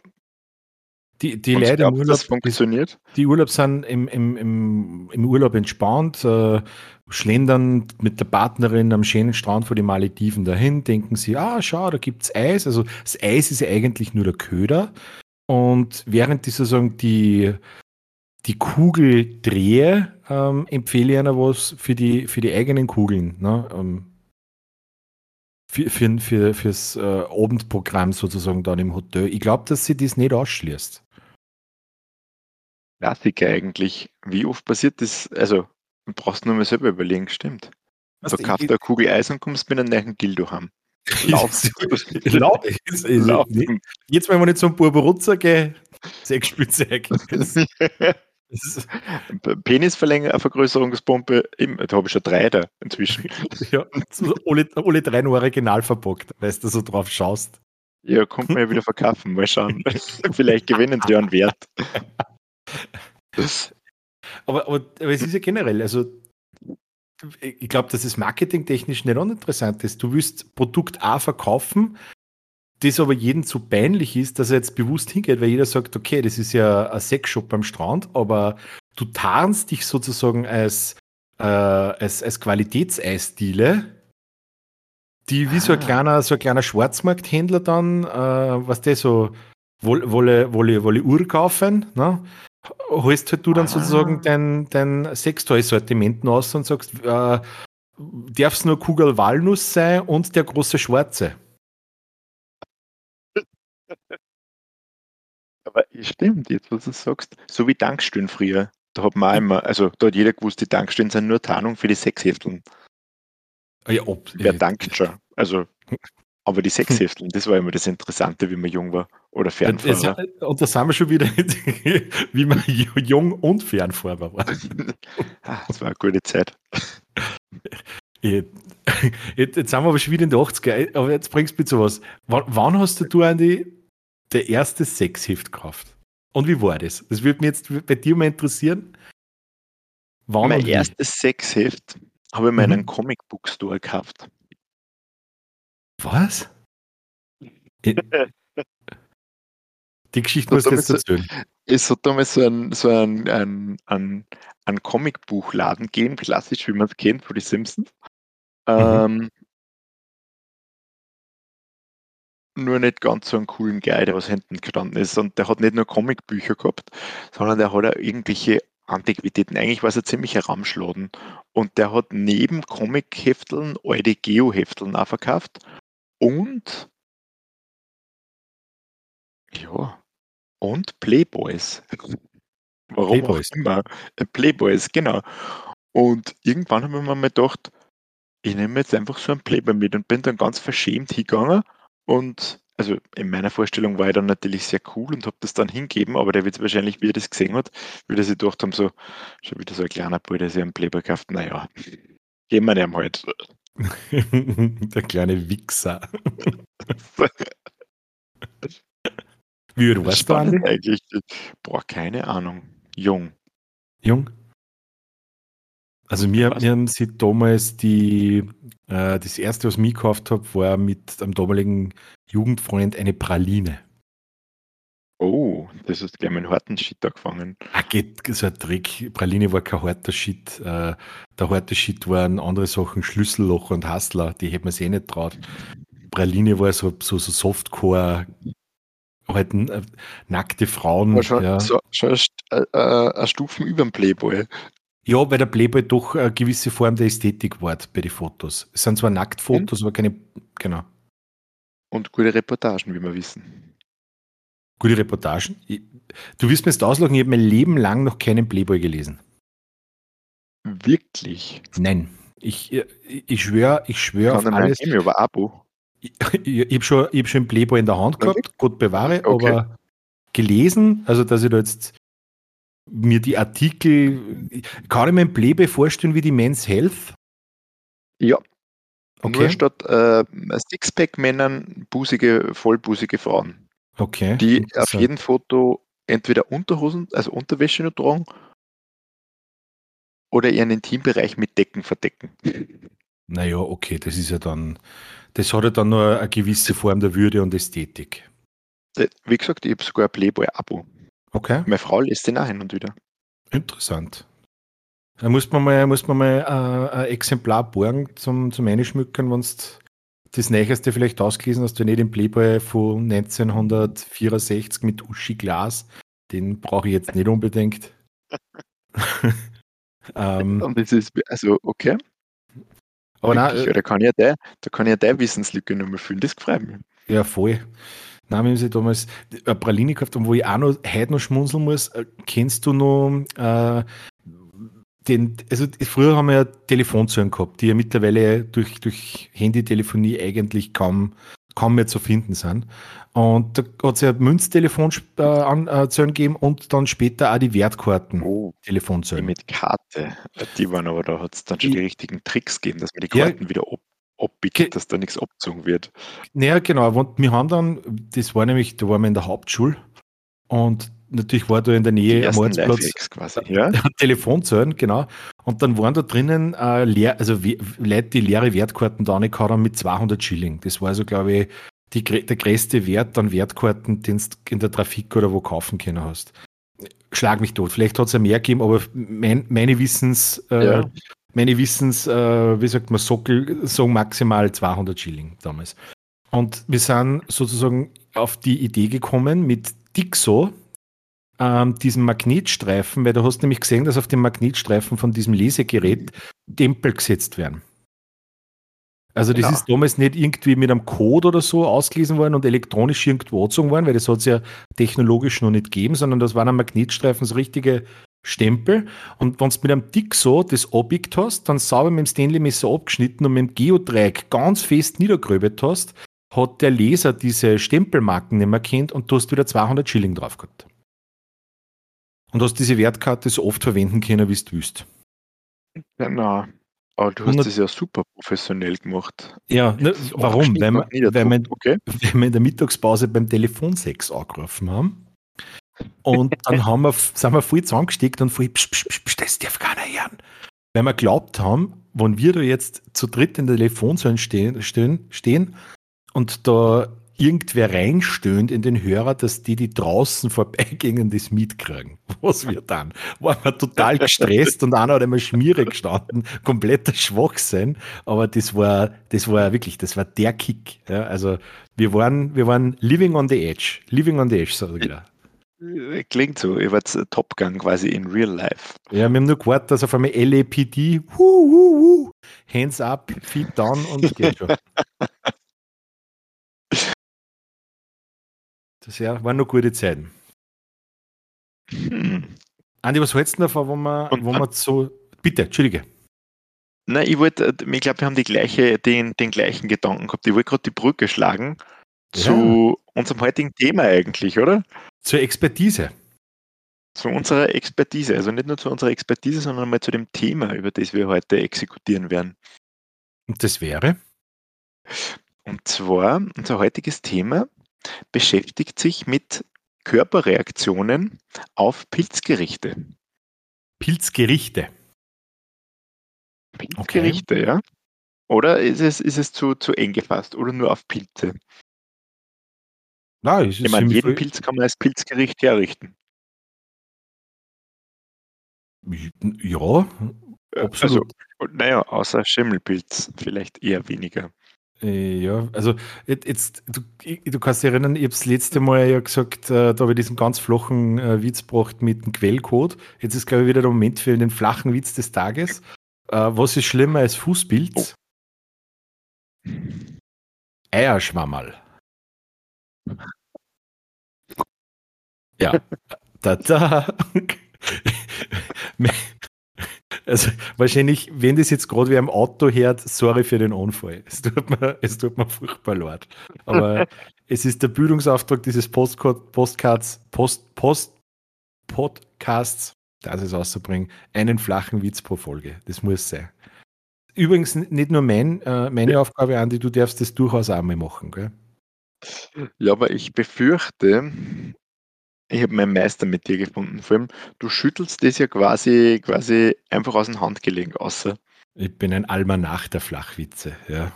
Die, die Leute im Urlaub. Das funktioniert? Die Urlaub sind im, im, im, im Urlaub entspannt, äh, schlendern mit der Partnerin am schönen Strand vor die Malediven dahin, denken sie, ah, schau, da gibt es Eis. Also das Eis ist ja eigentlich nur der Köder. Und während die sozusagen die, die Kugel drehe, ähm, empfehle ich einer was für die, für die eigenen Kugeln. Ne? Ähm, für, für, für, fürs äh, Abendprogramm sozusagen dann im Hotel. Ich glaube, dass sie das nicht ausschließt. Klassiker eigentlich. Wie oft passiert das? Also, du brauchst nur mal selber überlegen, stimmt. Also, du kaufst eine Kugel Eis und kommst mit einem neuen Dildo haben. Lauf. Lauf. Jetzt, wenn wir nicht zum Burberuzzer gehen, Sexspielzeug. Penisverlängerungspumpe, da habe ich schon drei da inzwischen. ja, alle, alle drei nur original verpackt, weißt du, so drauf schaust. Ja, kommt man ja wieder verkaufen, mal schauen. Vielleicht gewinnen sie einen Wert. Aber, aber, aber es ist ja generell, also ich glaube, dass es marketingtechnisch nicht uninteressant ist. Du willst Produkt A verkaufen, das aber jedem zu peinlich ist, dass er jetzt bewusst hingeht, weil jeder sagt, okay, das ist ja ein Sexshop am Strand, aber du tarnst dich sozusagen als, äh, als, als Qualitätseisdiele, die wie so ein ah. kleiner, so ein kleiner Schwarzmarkthändler dann, äh, was der so wolle, wolle, wolle, wolle Uhr kaufen, ne? Holst halt du dann ah. sozusagen dein, dein Sextoy-Sortiment aus und sagst, äh, darf es nur Kugel Walnuss sein und der große Schwarze. Aber stimmt, jetzt was du sagst, so wie Tankstellen früher. Da hat man immer, also da hat jeder gewusst, die Tankstellen sind nur Tarnung für die Sechshefteln. Ah ja, ob, Wer äh, dankt schon? Also, aber die Sechshefteln, das war immer das Interessante, wie man jung war. Oder Fernfahrer. Und da sind wir schon wieder, wie man jung und Fernfahrer war. Ah, das war eine gute Zeit. Jetzt, jetzt sind wir aber schon wieder in den 80er, aber jetzt bringst du mir zu was. Wann, wann hast du, Andi, der erste Sexheft gekauft? Und wie war das? Das würde mich jetzt bei dir mal interessieren. Wann mein erstes Sexheft habe ich mir mhm. einen Comic-Book Store gekauft. Was? Die Geschichte muss jetzt erzählen. Es hat damals so ein, so ein, ein, ein, ein Comicbuchladen gegeben, klassisch wie man es kennt von den Simpsons. Mhm. Ähm, nur nicht ganz so einen coolen Guy, der was hinten gestanden ist. Und der hat nicht nur Comicbücher gehabt, sondern der hat auch irgendwelche Antiquitäten. Eigentlich war es ein ziemlicher Ramschladen. Und der hat neben Comic-Hefteln alte Geo-Hefteln auch verkauft. Und ja, und Playboys. Warum Playboys. auch immer. Äh, Playboys, genau. Und irgendwann haben wir mir mal gedacht, ich nehme jetzt einfach so ein Playboy mit und bin dann ganz verschämt hingegangen und also in meiner Vorstellung war er dann natürlich sehr cool und habe das dann hingegeben, aber der wird wahrscheinlich, wie er das gesehen hat, würde sich gedacht haben, so, schon wieder so ein kleiner Boy, der sich einen Playboy kauft, naja, gehen wir dem halt. der kleine Wichser. wie alt warst du eigentlich? Boah, keine Ahnung. Jung. Jung? Also mir, mir haben sie damals die, äh, das erste, was ich gekauft habe, war mit einem damaligen Jugendfreund eine Praline. Oh, das ist gleich mein harten Shit angefangen. Ah, geht, so ein Trick. Praline war kein harter Shit. Äh, der harte Shit waren andere Sachen, Schlüsselloch und Hassler, die hätte man sich eh nicht traut. Praline war so, so, so Softcore, halt äh, nackte Frauen. Schon, ja. so, schon äh, äh, eine Stufen über dem Playboy. Ja, weil der Playboy doch eine gewisse Form der Ästhetik war bei den Fotos. Es sind zwar Nacktfotos, aber keine, genau. Und gute Reportagen, wie wir wissen. Gute Reportagen. Du wirst mir jetzt auslachen, ich habe mein Leben lang noch keinen Playboy gelesen. Wirklich? Nein. Ich, ich, ich schwöre, ich schwöre auf alles. Ich Abo. Ich, ich, habe schon, hab schon einen Playboy in der Hand gehabt, okay. Gott bewahre, okay. aber gelesen, also dass ich da jetzt mir die Artikel, kann ich mir ein Playboy vorstellen wie die Men's Health? Ja. Okay. Nur statt äh, Sixpack-Männern busige, vollbusige Frauen. Okay. Die auf jedem Foto entweder Unterhosen, also Unterwäsche nur tragen oder ihren Intimbereich mit Decken verdecken. Naja, okay, das ist ja dann, das hat ja dann nur eine gewisse Form der Würde und Ästhetik. Äh, wie gesagt, ich habe sogar ein Playboy-Abo. Okay. Meine Frau lässt den auch hin und wieder. Interessant. Da muss man mal, muss man mal äh, ein Exemplar borgen zum, zum Einschmücken, wenn du das Neueste vielleicht ausgelesen hast, du nicht den Playboy von 1964 mit Uschi Glas. Den brauche ich jetzt nicht unbedingt. ähm, und das ist, also, okay. Aber nein, äh, da kann ja der, da kann ja der Wissenslücke nochmal füllen, das freut mich. Ja, voll. Nein, wir haben sie damals eine Praline gekauft und wo ich auch noch heute noch schmunzeln muss, äh, kennst du noch äh, den, also früher haben wir ja Telefonzellen gehabt, die ja mittlerweile durch, durch Handytelefonie eigentlich kaum, kaum mehr zu finden sind. Und da hat es ja Münztelefonzellen äh, äh gegeben und dann später auch die Wertkarten-Telefonzellen. Oh, mit Karte, die waren aber, da hat es dann schon die, die richtigen Tricks gegeben, dass man die Karten ja, wieder ab, abbiegt, dass da nichts abgezogen wird. Naja, genau. Und wir haben dann, das war nämlich, da waren wir in der Hauptschule und natürlich war da in der Nähe am Ortsplatz quasi, ja? Telefonzellen, genau. Und dann waren da drinnen äh, leer, also Leute, die leere Wertkarten da nicht haben mit 200 Schilling. Das war also, glaube ich, die, der größte Wert an Wertkarten, den du in der Trafik oder wo kaufen können hast. Schlag mich tot. Vielleicht hat es ja mehr gegeben, aber mein, meine Wissens, äh, ja. meine Wissens, äh, wie sagt man, Sockel, so maximal 200 Schilling damals. Und wir sind sozusagen auf die Idee gekommen mit Dixo, ähm, diesem Magnetstreifen, weil du hast nämlich gesehen, dass auf dem Magnetstreifen von diesem Lesegerät Tempel gesetzt werden. Also das ja. ist damals nicht irgendwie mit einem Code oder so ausgelesen worden und elektronisch irgendwo angezogen worden, weil das hat es ja technologisch noch nicht gegeben, sondern das waren am Magnetstreifen so richtige Stempel. Und wenn du mit einem Dick so das Objekt hast, dann sauber mit dem Stanley-Messer abgeschnitten und mit dem Geodreieck ganz fest niedergröbet hast, hat der Leser diese Stempelmarken nicht mehr kennt und du hast wieder 200 Schilling drauf gehabt. Und hast diese Wertkarte so oft verwenden können, wie du willst. Genau. Aber du hast das ja super professionell gemacht. Ja, ne, warum? Weil wir, weil, wir, okay. weil wir in der Mittagspause beim Telefonsex angerufen haben. Und dann haben wir, sind wir voll zusammengesteckt und voll, psch, psch, psch, psch, das darf keiner hören. Weil wir glaubt haben, wenn wir da jetzt zu dritt in der Telefonzelle stehen, stehen, stehen und da irgendwer reinstöhnt in den Hörer, dass die, die draußen vorbeigingen, das mitkriegen. Was wird dann? War man total gestresst und einer hat einmal schmierig gestanden, kompletter Schwachsinn. Aber das war, das war wirklich, das war der Kick. Ja, also wir waren, wir waren living on the edge. Living on the edge, sag ich da. Klingt so, ihr wart Top Gun quasi in real life. Ja, wir haben nur gewartet, dass auf einmal LAPD, hu, hu, hu, hands up, feet down und geht schon. Das ja, waren noch gute Zeiten. Hm. Andi, was hältst du davon, wo man, wo man so. Bitte, Entschuldige. Nein, ich wollte, ich glaube, wir haben die gleiche, den, den gleichen Gedanken gehabt. Ich wollte gerade die Brücke schlagen ja. zu unserem heutigen Thema eigentlich, oder? Zur Expertise. Zu unserer Expertise. Also nicht nur zu unserer Expertise, sondern mal zu dem Thema, über das wir heute exekutieren werden. Und das wäre? Und zwar, unser heutiges Thema beschäftigt sich mit Körperreaktionen auf Pilzgerichte. Pilzgerichte. Pilzgerichte, okay. ja. Oder ist es, ist es zu, zu eng gefasst oder nur auf Pilze? Nein, ich meine, jeden Pilz kann man als Pilzgericht herrichten. Ja, äh, absolut. Also, naja, außer Schimmelpilz vielleicht eher weniger. Äh, ja, also jetzt, du, du kannst dich erinnern, ich habe das letzte Mal ja gesagt, äh, da habe ich diesen ganz flachen äh, Witz gebracht mit dem Quellcode. Jetzt ist, glaube ich, wieder der Moment für den flachen Witz des Tages. Was ist schlimmer als Fußpilz? Oh. Eierschwammerl. Ja. Da, da. Also wahrscheinlich, wenn das jetzt gerade wie am Auto hört, sorry für den Unfall. Es tut mir, es tut mir furchtbar leid. Aber es ist der Bildungsauftrag dieses Postcard, Postcards, Post, Post, Podcasts, das es auszubringen, einen flachen Witz pro Folge. Das muss sein. Übrigens nicht nur mein, äh, meine ja. Aufgabe, Andi, du darfst das durchaus auch mal machen, gell? Ja, aber ich befürchte, ich habe meinen Meister mit dir gefunden. Vor allem, du schüttelst das ja quasi, quasi einfach aus dem Handgelenk außer. Ich bin ein Almanach der Flachwitze, ja.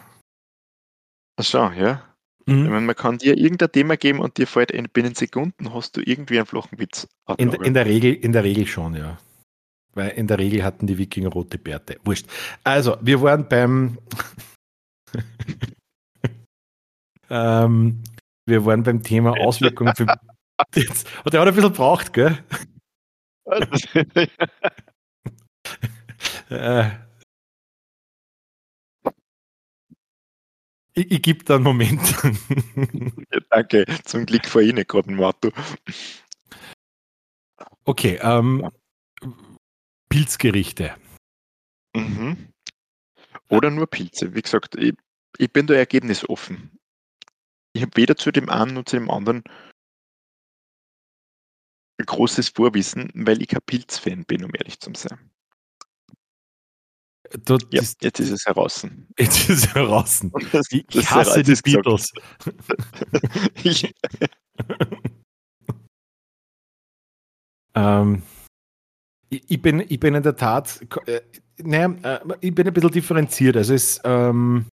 Ach so, ja. Mhm. Ich meine, man kann dir irgendein Thema geben und dir fällt in binnen Sekunden hast du irgendwie einen flachen Witz. In, in, der Regel, in der Regel schon, ja. Weil in der Regel hatten die Wikinger rote Bärte. Wurscht. Also, wir waren beim. ähm, wir waren beim Thema Auswirkungen für Jetzt, und der hat ein bisschen braucht, gell? äh, ich, ich gebe da einen Moment. ja, danke, zum Glück vor Ihnen gerade ein Auto. Okay, ähm, Pilzgerichte. Mhm. Oder nur Pilze. Wie gesagt, ich, ich bin da ergebnisoffen. Ich habe weder zu dem einen noch zu dem anderen großes Vorwissen, weil ich kein Pilz-Fan bin, um ehrlich zu sein. Du, ja, das, jetzt ist es heraus. Jetzt ist es heraus. ich, ich hasse die Beatles. ich, ähm, ich, ich, bin, ich bin in der Tat, äh, naja, äh, ich bin ein bisschen differenziert. Also es, ähm,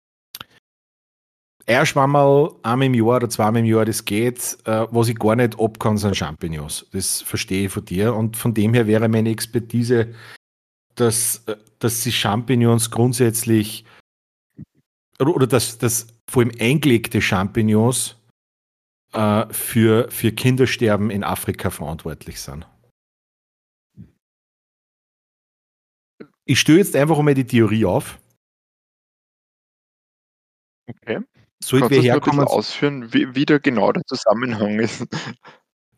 Eierschwammerl einmal im Jahr oder zweimal im Jahr, das geht. Äh, was ich gar nicht ab kann, sind Champignons. Das verstehe ich von dir. Und von dem her wäre meine Expertise, dass, äh, dass sie Champignons grundsätzlich oder dass, dass vor allem eingelegte Champignons äh, für, für Kindersterben in Afrika verantwortlich sind. Ich störe jetzt einfach mal die Theorie auf. Okay. Soll Kannst wir herkommen? Ein ausführen, wie, wie der genau der Zusammenhang ist?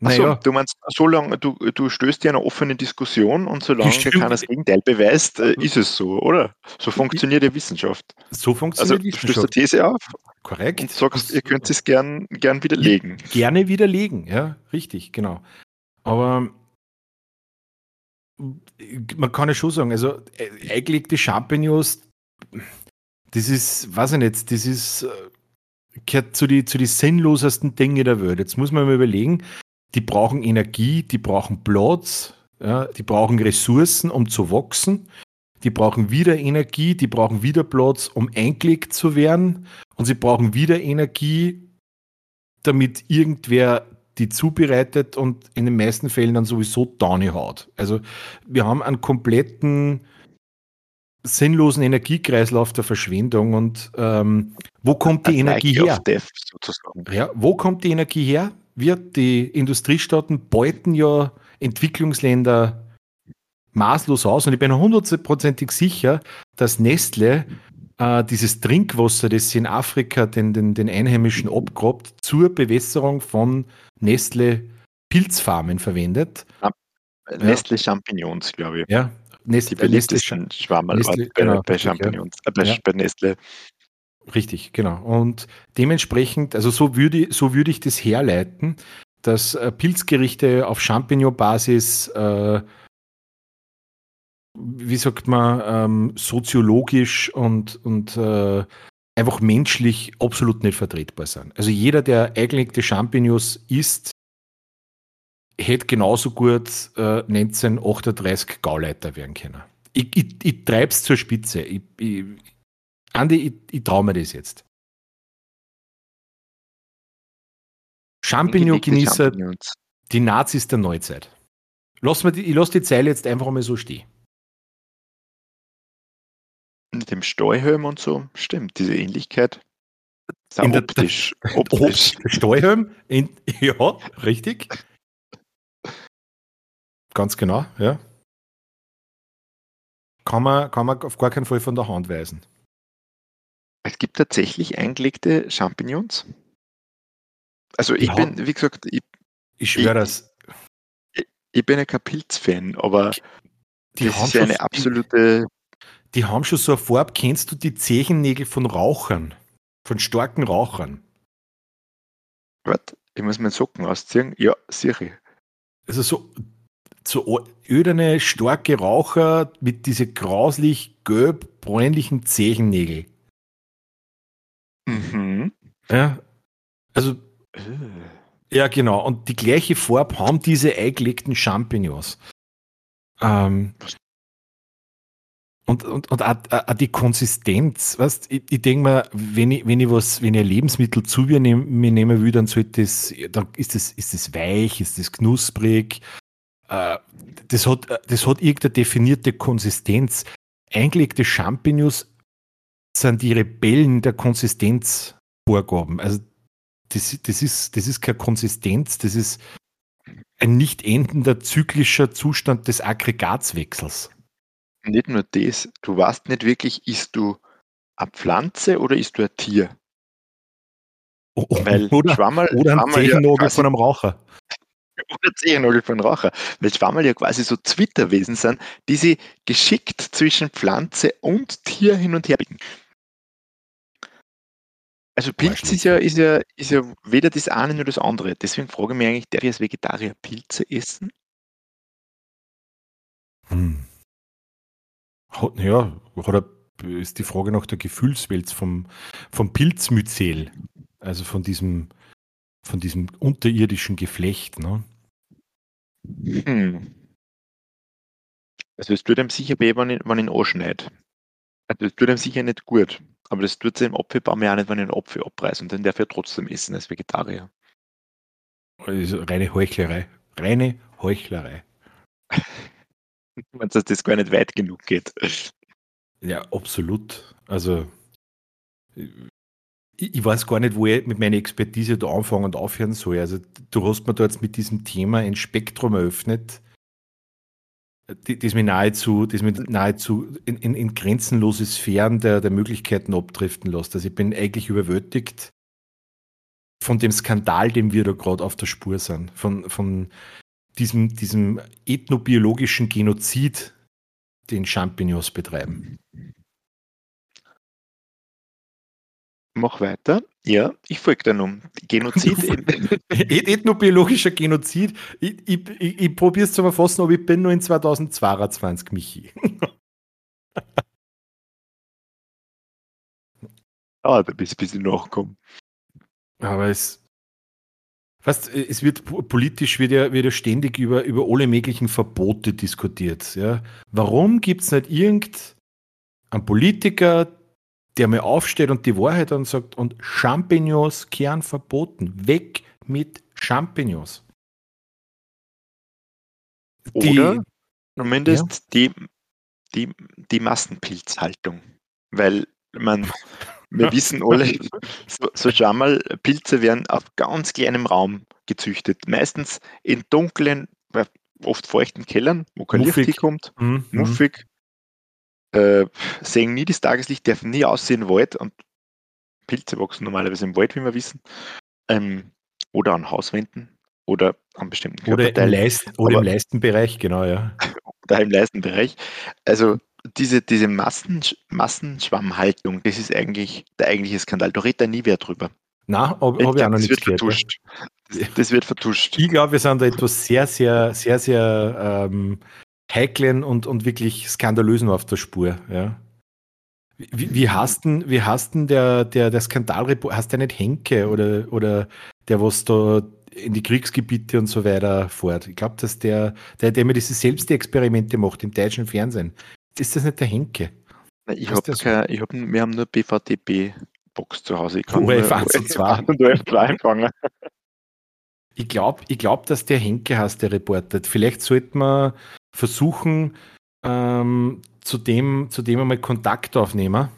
Achso, naja. du meinst, solange du, du stößt ja eine offene Diskussion und solange keiner das Gegenteil beweist, äh, ist es so, oder? So funktioniert ja Wissenschaft. So funktioniert also, Wissenschaft. Du stößt eine These auf. Korrekt. Und sagst, ihr könnt es gern, gern widerlegen. Gerne widerlegen, ja, richtig, genau. Aber man kann ja schon sagen, also äh, eingelegte Champignons, das ist, weiß ich nicht, das ist äh, gehört zu den zu die sinnlosesten Dinge der Welt. Jetzt muss man mal überlegen, die brauchen Energie, die brauchen Platz, ja, die brauchen Ressourcen, um zu wachsen, die brauchen wieder Energie, die brauchen wieder Platz, um eingelegt zu werden und sie brauchen wieder Energie, damit irgendwer die zubereitet und in den meisten Fällen dann sowieso Downy haut. Also wir haben einen kompletten sinnlosen Energiekreislauf der Verschwendung und ähm, wo kommt die Energie her? Ja, wo kommt die Energie her? Wir, die Industriestaaten, beuten ja Entwicklungsländer maßlos aus und ich bin hundertprozentig sicher, dass Nestle äh, dieses Trinkwasser, das sie in Afrika den, den, den Einheimischen abgrabt, zur Bewässerung von Nestle Pilzfarmen verwendet. Nestle ja. Champignons, glaube ich. Ja, Nestle, die beliebtesten Schwammerl Nestle, bei, genau, bei Champignons, ja. äh, bei, ja. bei Nestle. Richtig, genau. Und dementsprechend, also so würde, so würde ich das herleiten, dass äh, Pilzgerichte auf Champignon-Basis, äh, wie sagt man, ähm, soziologisch und, und äh, einfach menschlich absolut nicht vertretbar sind. Also jeder, der eingelegte Champignons isst, hätte genauso gut äh, 1938 Gauleiter werden können. Ich, ich, ich treibe es zur Spitze. Ich, ich, Andi, ich, ich traue mir das jetzt. Champignon-Genießer, die Nazis der Neuzeit. Lass die, ich lasse die Zeile jetzt einfach mal so stehen. Mit dem Steuerhelm und so, stimmt, diese Ähnlichkeit. In optisch. Der, optisch. Steuerhelm, in, ja, richtig. Ganz genau, ja. Kann man, kann man auf gar keinen Fall von der Hand weisen. Es gibt tatsächlich eingelegte Champignons. Also ich ja. bin, wie gesagt, ich, ich schwöre das. ich bin ja kein Pilzfan, aber Die das haben ist ja schon eine so- absolute. Die haben schon so eine Farbe. Kennst du die Zehennägel von Rauchern? Von starken Rauchern? Warte, ich muss meinen Socken ausziehen. Ja, sicher. Also so, so öderne, starke Raucher mit diese grauslich gelb-bräunlichen Zehennägel. Mhm. Ja. Also, ja, genau. Und die gleiche Farbe haben diese eingelegten Champignons. Ähm, und, und, und auch, auch die Konsistenz, weißt ich, ich denke mal, wenn ich, wenn ich was, wenn ich Lebensmittel zu mir nehmen, mir nehmen will, dann sollte das, dann ist das, ist das weich, ist das knusprig, äh, das hat, das hat irgendeine definierte Konsistenz. Eingelegte Champignons sind die Rebellen der Konsistenzvorgaben. Also das, das, ist, das ist keine Konsistenz, das ist ein nicht endender zyklischer Zustand des Aggregatswechsels. Nicht nur das, du weißt nicht wirklich, ist du eine Pflanze oder ist du ein Tier? O- Weil oder Schwammerl, oder ein ja Zehennagel quasi- von einem Raucher. Oder Zehennagel von Raucher, weil Schwammerl ja quasi so Zwitterwesen sind, die sie geschickt zwischen Pflanze und Tier hin und her biegen. Also Pilz ist ja, ist, ja, ist ja weder das eine noch das andere. Deswegen frage ich mich eigentlich, der als Vegetarier Pilze essen? Hm. Ja, hat er, ist die Frage nach der Gefühlswelt vom, vom Pilzmyzel, also von diesem, von diesem unterirdischen Geflecht. Ne? Hm. Also es tut ihm sicher weh, wenn ich ihn anschneide. Also es tut ihm sicher nicht gut. Aber das tut dem Apfelbaum ja auch nicht, wenn ich einen Apfel abreiße. Und den darf ja trotzdem essen als Vegetarier. Also reine Heuchlerei. Reine Heuchlerei. Wenn dass das gar nicht weit genug geht. Ja, absolut. Also, ich, weiß gar nicht, wo ich mit meiner Expertise da anfangen und aufhören soll. Also, du hast mir da jetzt mit diesem Thema ein Spektrum eröffnet, das mir nahezu, das mir nahezu in, in, in grenzenlose Sphären der, der Möglichkeiten abdriften lässt. Also, ich bin eigentlich überwältigt von dem Skandal, dem wir da gerade auf der Spur sind. Von, von diesem, diesem ethnobiologischen Genozid, den Champignons betreiben. Mach weiter. Ja, ich folge dir nun. Genozid. Et- Ethnobiologischer Genozid. Ich, ich, ich, ich probiere es zu verfassen, aber ich bin nur in 2022, Michi. ah, da bist bis ich nachkomme. Aber es. Weißt, es wird po- politisch wird ja, wird ja ständig über, über alle möglichen Verbote diskutiert. Ja? Warum gibt es nicht irgendeinen Politiker, der mal aufsteht und die Wahrheit dann sagt, und Champignons kehren verboten. Weg mit Champignons. Die- Oder zumindest die, die, die Massenpilzhaltung. Weil man, wir wissen alle, so, so schau mal, Pilze werden auf ganz kleinem Raum gezüchtet. Meistens in dunklen, äh, oft feuchten Kellern, wo kein Muffig. Licht hinkommt, Hm, hm. muffig. Äh, sehen nie das Tageslicht, dürfen nie aussehen im Wald und Pilze wachsen normalerweise im Wald, wie wir wissen. Ähm, oder an Hauswänden oder an bestimmten Oder, im Körperteilen Leisten, oder im Aber- Leistenbereich, genau, ja. da im Leistenbereich. Also diese, diese Massen, Massenschwammhaltung, das ist eigentlich der eigentliche Skandal. Da redet da nie wer drüber. Na, habe Ich auch noch wird gehört. vertuscht. Das, das wird vertuscht. Ich glaube, wir sind da etwas sehr, sehr, sehr, sehr ähm, heiklen und, und wirklich skandalösen auf der Spur. Ja. Wie, wie hast denn, wie hast denn der, der, der Skandalreport, hast du nicht Henke oder, oder der, was da in die Kriegsgebiete und so weiter fährt? Ich glaube, dass der, der, der mir diese Selbstexperimente macht im deutschen Fernsehen, ist das nicht der Henke? Ich Hast hab du kein, ich hab, wir haben nur BVDB-Box zu Hause. Ich kann nur 1 und 2. und ORF 2 empfangen. Ich glaube, ich glaub, dass der Henke heißt, der reportet. Vielleicht sollte man versuchen, ähm, zu, dem, zu dem einmal Kontakt aufnehmen.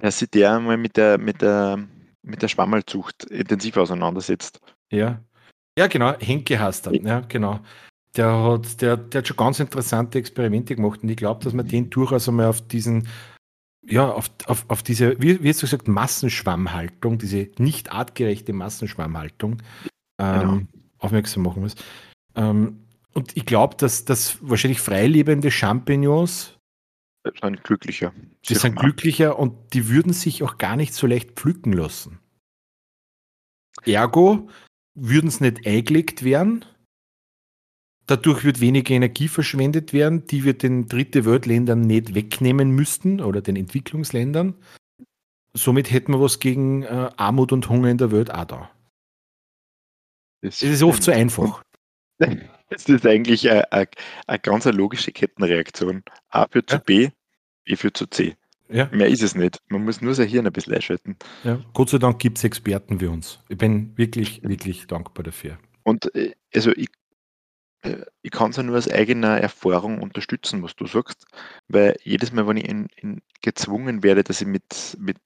Dass sich der einmal mit der, mit der, mit der Schwammerlzucht intensiv auseinandersetzt. Ja. Ja, genau, Henke heißt er. Ja, genau. Der hat, der, der hat schon ganz interessante Experimente gemacht und ich glaube, dass man den durchaus einmal auf diesen, ja, auf, auf, auf diese, wie, wie hast du gesagt, Massenschwammhaltung, diese nicht artgerechte Massenschwammhaltung, ähm, aufmerksam machen muss. Ähm, und ich glaube, dass, dass wahrscheinlich freilebende Champignons sind glücklicher. Die sind glücklicher und die würden sich auch gar nicht so leicht pflücken lassen. Ergo würden es nicht eingelegt werden. Dadurch wird weniger Energie verschwendet werden, die wir den dritte Weltländern nicht wegnehmen müssten oder den Entwicklungsländern. Somit hätten wir was gegen äh, Armut und Hunger in der Welt auch da. Es ist oft so einfach. Es ist eigentlich eine, eine, eine ganz logische Kettenreaktion. A führt ja. zu B, B führt zu C. Ja. Mehr ist es nicht. Man muss nur sein Hirn ein bisschen einschalten. Ja. Gott sei Dank gibt es Experten wie uns. Ich bin wirklich, wirklich dankbar dafür. Und äh, also ich, äh, ich kann es ja nur aus eigener Erfahrung unterstützen, was du sagst, weil jedes Mal, wenn ich in, in gezwungen werde, dass ich mit, mit,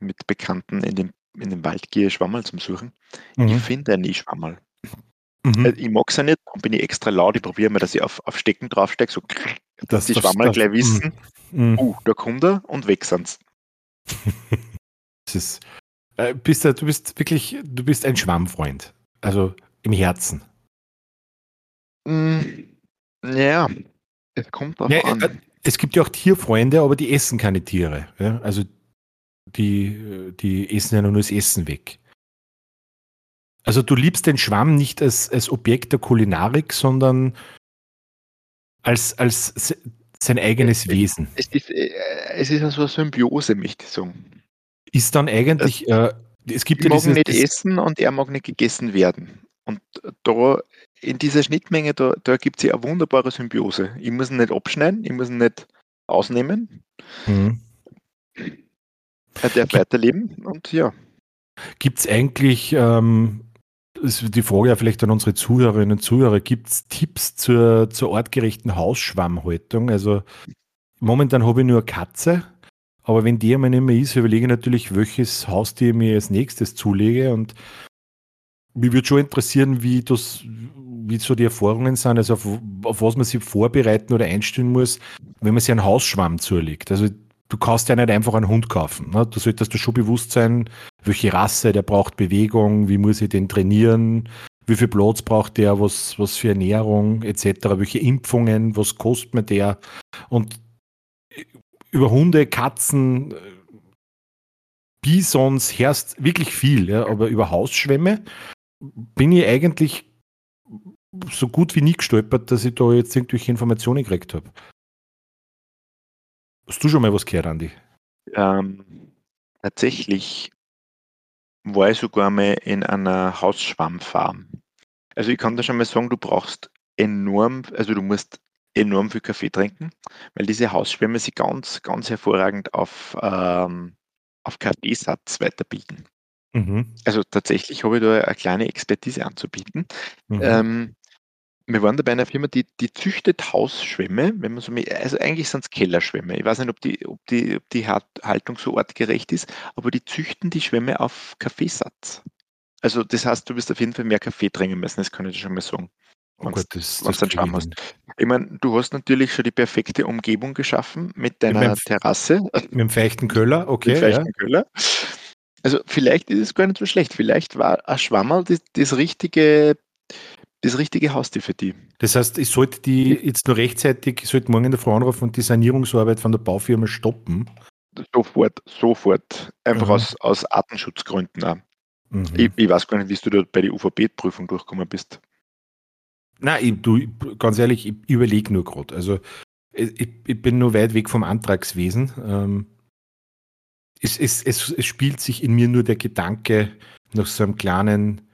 mit Bekannten in den, in den Wald gehe, Schwammerl zum Suchen, mhm. ich finde nie Schwammerl. Mhm. Äh, ich mag es ja nicht, dann bin ich extra laut, ich probiere mal, dass ich auf, auf Stecken draufsteige, so dass die Schwammerl gleich wissen, mhm. uh, da kommt er und weg sind's. das ist, äh, bist du, du bist wirklich, du bist ein Schwammfreund. Also im Herzen. Mm, ja, es kommt drauf ja, an. Äh, es gibt ja auch Tierfreunde, aber die essen keine Tiere. Ja? Also die, die essen ja nur das Essen weg. Also du liebst den Schwamm nicht als, als Objekt der Kulinarik, sondern als, als sein eigenes Wesen. Es ist, äh, es ist also eine Symbiose, möchte ich sagen. Ist dann eigentlich, äh, es gibt ich ja mag dieses, nicht essen und er mag nicht gegessen werden. Und da in dieser Schnittmenge, da, da gibt es ja eine wunderbare Symbiose. Ich muss ihn nicht abschneiden, ich muss ihn nicht ausnehmen. Mhm. Er darf weiterleben und ja. Gibt es eigentlich ähm, ist die Frage ja vielleicht an unsere Zuhörerinnen und Zuhörer, gibt es Tipps zur, zur artgerechten Hausschwammhaltung? Also momentan habe ich nur Katze, aber wenn die einmal nicht mehr ist, überlege ich natürlich, welches Haustier ich mir als nächstes zulege und mich würde schon interessieren, wie das, wie so die Erfahrungen sind, also auf, auf was man sich vorbereiten oder einstellen muss, wenn man sich einen Hausschwamm zulegt. Also du kannst ja nicht einfach einen Hund kaufen. Ne? Du solltest dir schon bewusst sein, welche Rasse, der braucht Bewegung, wie muss ich den trainieren, wie viel Platz braucht der, was, was für Ernährung etc., welche Impfungen, was kostet mir der. Und über Hunde, Katzen, Bisons herrscht wirklich viel, ja, aber über Hausschwämme bin ich eigentlich so gut wie nie gestolpert, dass ich da jetzt irgendwelche Informationen gekriegt habe. Hast du schon mal was gehört, Andi? Ähm, tatsächlich war ich sogar mal in einer Hausschwammfarm. Also ich kann da schon mal sagen, du brauchst enorm, also du musst enorm viel Kaffee trinken, weil diese Hausschwämme sich ganz, ganz hervorragend auf, ähm, auf Kaffeesatz weiterbilden. Mhm. Also tatsächlich habe ich da eine kleine Expertise anzubieten. Mhm. Ähm, wir waren da bei einer Firma, die, die züchtet Hausschwämme, wenn man so mit, also eigentlich sind es Kellerschwämme. Ich weiß nicht, ob die, ob die, ob die Haltung so artgerecht ist, aber die züchten die Schwämme auf Kaffeesatz. Also das heißt, du wirst auf jeden Fall mehr Kaffee trinken müssen, das kann ich dir schon mal sagen. Oh Gott, das, das dann hast. Ich meine, du hast natürlich schon die perfekte Umgebung geschaffen mit deiner mit Terrasse. Mit dem feuchten Köller, okay. Mit dem feuchten ja. Köller. Also vielleicht ist es gar nicht so schlecht. Vielleicht war ein Schwammerl das, das richtige das richtige Haustier für die. Das heißt, ich sollte die jetzt nur rechtzeitig, ich sollte morgen in der Frau anrufen und die Sanierungsarbeit von der Baufirma stoppen. Sofort, sofort. Einfach mhm. aus, aus Artenschutzgründen auch. Mhm. Ich, ich, weiß gar nicht, wie du da bei der UVB-Prüfung durchgekommen bist. Nein, ich, du, ganz ehrlich, ich überlege nur gerade. Also ich, ich, bin nur weit weg vom Antragswesen. Ähm, es, es, es, es spielt sich in mir nur der Gedanke nach so einem kleinen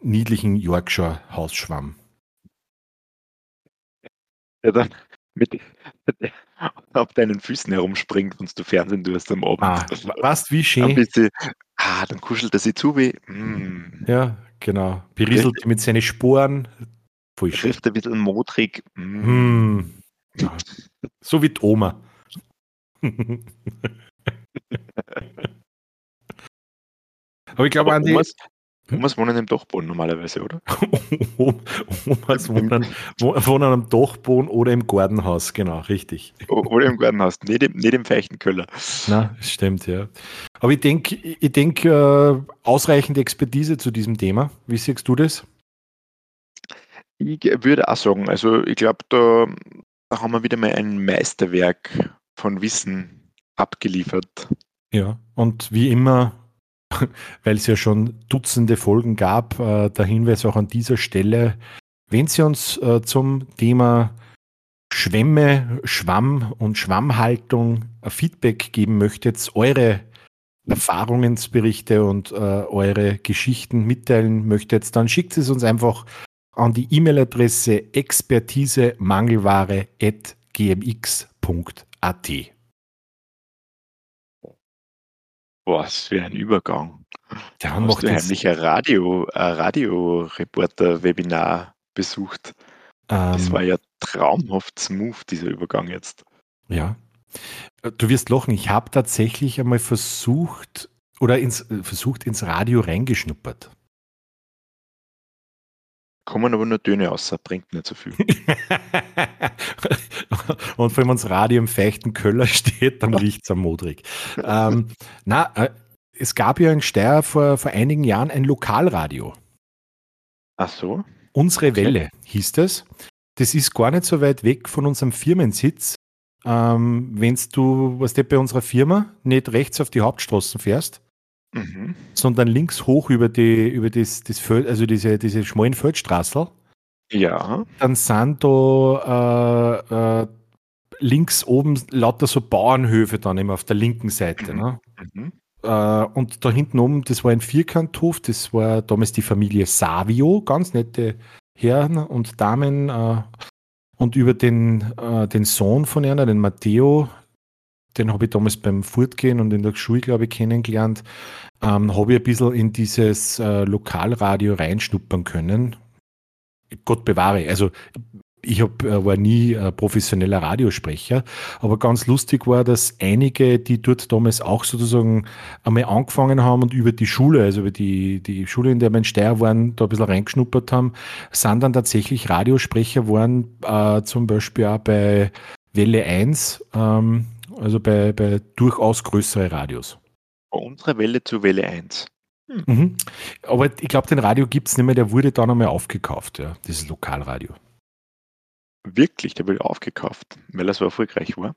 niedlichen Yorkshire Hausschwamm. Der dann mit, auf deinen Füßen herumspringt, wenn du Fernsehen tust am Abend. Ah, was, wie schön. Bisschen, ah, dann kuschelt er sich zu wie. Mm. Ja, genau. Berieselt mit seinen Sporen. Voll schön. Trifft ein bisschen modrig. Mm. Mm. Ja. So wie die Oma. Aber ich glaube, Andi, Omas, Omas wohnen im Dachboden normalerweise, oder? Omas wohnen, wohnen am Dachboden oder im Gartenhaus, genau, richtig. Oder im Gartenhaus, nicht im, nicht im feuchten Köller. Na, stimmt, ja. Aber ich denke, ich denk, äh, ausreichend Expertise zu diesem Thema. Wie siehst du das? Ich würde auch sagen, also ich glaube, da, da haben wir wieder mal ein Meisterwerk von Wissen abgeliefert. Ja, und wie immer, weil es ja schon Dutzende Folgen gab, äh, der Hinweis auch an dieser Stelle, wenn Sie uns äh, zum Thema Schwämme, Schwamm und Schwammhaltung Feedback geben möchtet, eure Erfahrungsberichte und äh, eure Geschichten mitteilen möchtet, dann schickt es uns einfach an die E-Mail-Adresse expertisemangelware.gmx.at. Was für ein Übergang. Der Hast macht du heimlich ein Radio, ein Radioreporter-Webinar besucht? Das ähm, war ja traumhaft smooth, dieser Übergang jetzt. Ja. Du wirst lachen, ich habe tatsächlich einmal versucht oder ins, versucht ins Radio reingeschnuppert. Kommen aber nur Töne aus, bringt nicht so viel. Und wenn man das Radio im feuchten Köller steht, dann riecht es am Modrig. Ähm, na, äh, es gab ja in Steyr vor, vor einigen Jahren ein Lokalradio. Ach so? Unsere Okay. Welle hieß das. Das ist gar nicht so weit weg von unserem Firmensitz. Ähm, Wenn du, was der bei unserer Firma nicht rechts auf die Hauptstraßen fährst, Mhm. sondern links hoch über die, über das, das Feld, also diese, diese schmalen Feldstraßel, Ja. dann sind da äh, äh, links oben lauter so Bauernhöfe dann immer auf der linken Seite. Mhm. Ne? Mhm. Äh, und da hinten oben, das war ein Vierkanthof, das war damals die Familie Savio, ganz nette Herren und Damen. Äh, und über den, äh, den Sohn von einer, den Matteo, den habe ich damals beim Fortgehen und in der Schule, glaube ich, kennengelernt, ähm, habe ich ein bisschen in dieses äh, Lokalradio reinschnuppern können. Gott bewahre, also ich hab, äh, war nie äh, professioneller Radiosprecher, aber ganz lustig war, dass einige, die dort damals auch sozusagen einmal angefangen haben und über die Schule, also über die, die Schule, in der wir in Steyr waren, da ein bisschen reingeschnuppert haben, sind dann tatsächlich Radiosprecher geworden, äh, zum Beispiel auch bei Welle 1, ähm, also bei, bei durchaus größere Radios. Von unserer Welle zu Welle 1. Mhm. Aber ich glaube, den Radio gibt es nicht mehr, der wurde dann einmal aufgekauft, ja, dieses Lokalradio. Wirklich, der wurde aufgekauft, weil er so erfolgreich war.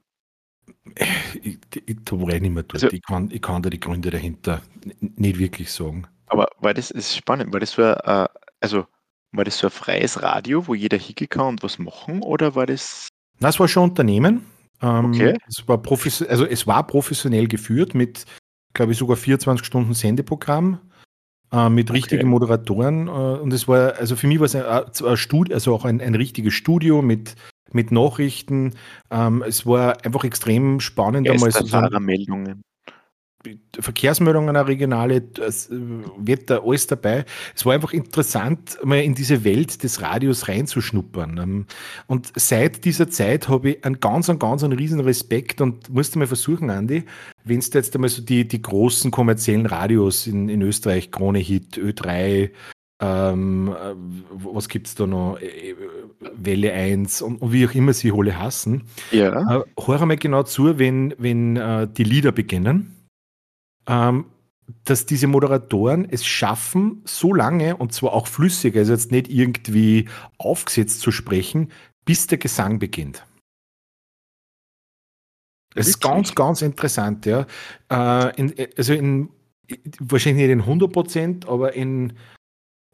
Ich, ich, da war ich nicht mehr dort. Also- ich, kann, ich kann da die Gründe dahinter nicht wirklich sagen. Aber war das ist spannend, war das so ein, äh, also war das so ein freies Radio, wo jeder hingehen kann und was machen, oder war das Na, es war schon Unternehmen. Ähm, Okay. es, war also es war professionell geführt mit, glaube ich, sogar 24 Stunden Sendeprogramm, äh, mit Okay. richtigen Moderatoren. Äh, und es war, also für mich war es ein, ein Studio, also auch ein, ein richtiges Studio mit, mit Nachrichten. Ähm, es war einfach extrem spannend, Geisterfahrermeldungen? Verkehrsmeldungen, auch regionale, äh, Wetter, alles dabei. Es war einfach interessant, mal in diese Welt des Radios reinzuschnuppern. Ähm, Und seit dieser Zeit habe ich einen ganz, einen ganz einen riesen Respekt und musste mal versuchen, Andi, wenn du jetzt einmal so die, die großen kommerziellen Radios in, in Österreich, Krone Hit, Ö3, ähm, äh, was gibt's da noch, Äh, Welle 1 und, und wie auch immer sie alle hassen, Ja. äh, hör einmal genau zu, wenn, wenn äh, die Lieder beginnen, ähm, dass diese Moderatoren es schaffen, so lange und zwar auch flüssig, also jetzt nicht irgendwie aufgesetzt zu sprechen, bis der Gesang beginnt. Das ist ganz, ganz interessant, ja. Äh, in, also in, wahrscheinlich nicht in 100 Prozent, aber in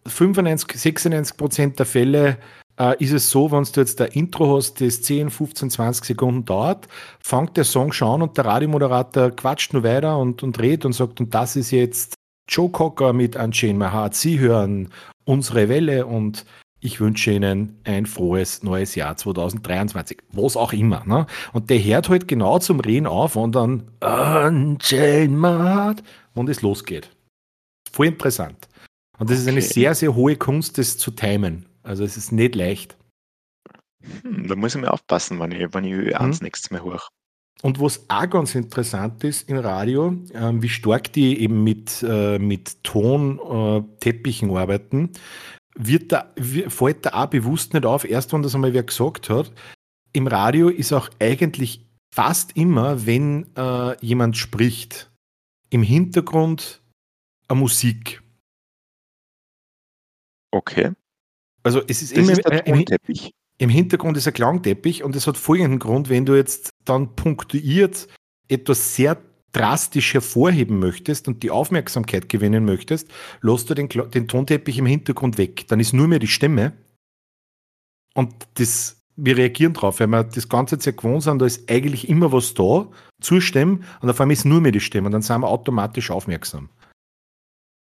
95, 96 Prozent der Fälle äh, ist es so, wenn du jetzt ein Intro hast, das 10, 15, 20 Sekunden dauert, fängt der Song schon an und der Radiomoderator quatscht nur weiter und, und redet und sagt, und das ist jetzt Joe Cocker mit Unchained My Heart. Sie hören unsere Welle und ich wünsche Ihnen ein frohes neues Jahr 2023. Was auch immer. Ne? Und der hört halt genau zum Reden auf und dann Unchained My Heart und es losgeht. Voll interessant. Und das ist eine Okay. sehr, sehr hohe Kunst, das zu timen. Also es ist nicht leicht. Hm, da muss ich mal aufpassen, wenn ich, wenn ich Ö1 Mhm. nächstes Mal hoch. Und was auch ganz interessant ist im Radio, ähm, wie stark die eben mit, äh, mit Tonteppichen äh, Teppichen arbeiten, wird da, wi- fällt da auch bewusst nicht auf, erst wenn das einmal wer gesagt hat. Im Radio ist auch eigentlich fast immer, wenn äh, jemand spricht, im Hintergrund eine Musik. Okay. Also es ist Das immer ist der äh, im, Hintergrund ist ein Klangteppich und es hat folgenden Grund, wenn du jetzt dann punktuiert etwas sehr drastisch hervorheben möchtest und die Aufmerksamkeit gewinnen möchtest, lässt du den, den Tonteppich im Hintergrund weg. Dann ist nur mehr die Stimme und das, wir reagieren drauf, weil wir das ganze Zeit gewohnt sind, da ist eigentlich immer was da, zustimmen und auf einmal ist nur mehr die Stimme und dann sind wir automatisch aufmerksam.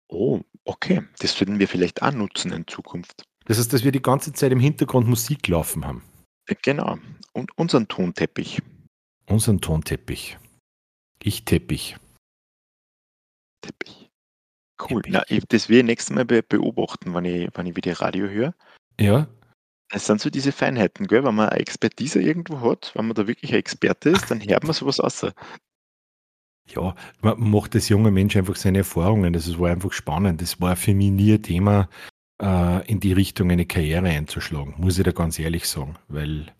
Oh, okay. Das würden wir vielleicht auch nutzen in Zukunft. Das heißt, dass wir die ganze Zeit im Hintergrund Musik laufen haben. Genau. Und unseren Tonteppich. Unseren Tonteppich. Ich Teppich. Teppich. Cool. Teppich. Na, ich, das will ich nächstes Mal be beobachten, wenn ich, wenn ich wieder Radio höre. Ja, Es sind so diese Feinheiten, gell? Wenn man eine Expertise irgendwo hat, wenn man da wirklich ein Experte ist, dann hört man sowas aus. ja, man macht das junge Mensch einfach seine Erfahrungen. Das war einfach spannend. Das war für mich nie ein Thema, äh, in die Richtung eine Karriere einzuschlagen, muss ich da ganz ehrlich sagen, weil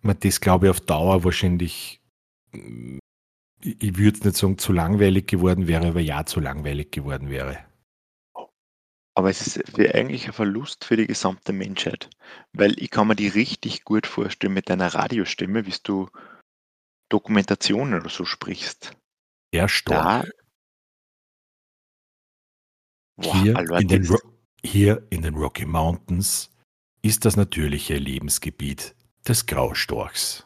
man das, glaube ich, auf Dauer wahrscheinlich, ich, ich würde nicht sagen, zu langweilig geworden wäre, aber ja, zu langweilig geworden wäre. Aber es ist eigentlich ein Verlust für die gesamte Menschheit. Weil ich kann mir die richtig gut vorstellen mit deiner Radiostimme, wie du Dokumentationen oder so sprichst. Sehr stark. Da. Boah, hier, Alter, in den Ro hier in den Rocky Mountains ist das natürliche Lebensgebiet des Graustorchs.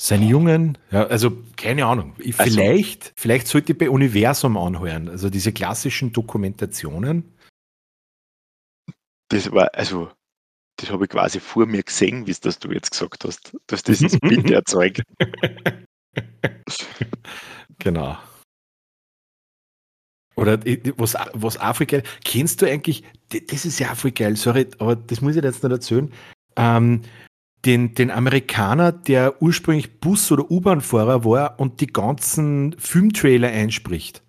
Seine Jungen, ja, also keine Ahnung, Also- vielleicht, vielleicht sollte ich bei Universum anhören, also diese klassischen Dokumentationen. Das war, also, das habe ich quasi vor mir gesehen, wie es das du jetzt gesagt hast. Du hast dieses Bild erzeugt. Genau. Oder was, was Afrika, kennst du eigentlich, das ist ja Afrika, sorry, aber das muss ich jetzt nicht erzählen, ähm, den, den Amerikaner, der ursprünglich Bus- oder U-Bahn-Fahrer war und die ganzen Filmtrailer einspricht.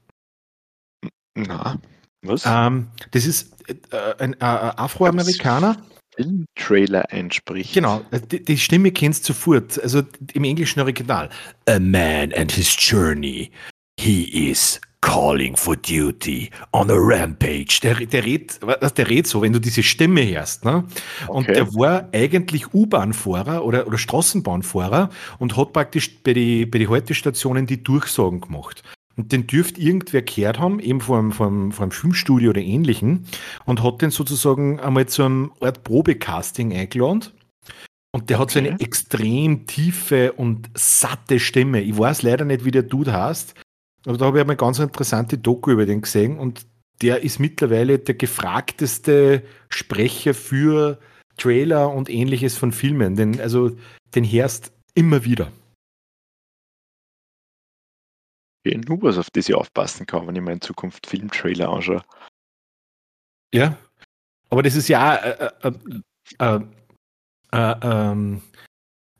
Na, was? Ähm, das ist äh, ein äh, Afroamerikaner. Filmtrailer einspricht. Genau, die, die Stimme kennst du sofort. Also im englischen Original. A man and his journey. He is calling for duty on a rampage. Der, der, redet, der redet so, wenn du diese Stimme hörst. Ne? Und Okay. der war eigentlich U-Bahn-Fahrer oder, oder Straßenbahnfahrer und hat praktisch bei den bei die Haltestationen die Durchsagen gemacht. Und den dürft irgendwer gehört haben, eben vom, vom, vom Filmstudio oder ähnlichen, und hat den sozusagen einmal zu einem Art Probecasting eingeladen. Und der hat so Okay. eine extrem tiefe und satte Stimme. Ich weiß leider nicht, wie der Dude heißt, aber da habe ich einmal ganz interessante Doku über den gesehen und der ist mittlerweile der gefragteste Sprecher für Trailer und ähnliches von Filmen. Den, also den hörst immer wieder. Ja, nur was, auf das ich aufpassen kann, wenn ich mir in Zukunft Filmtrailer anschaue. Ja. Aber das ist ja äh, äh, äh, äh, ähm,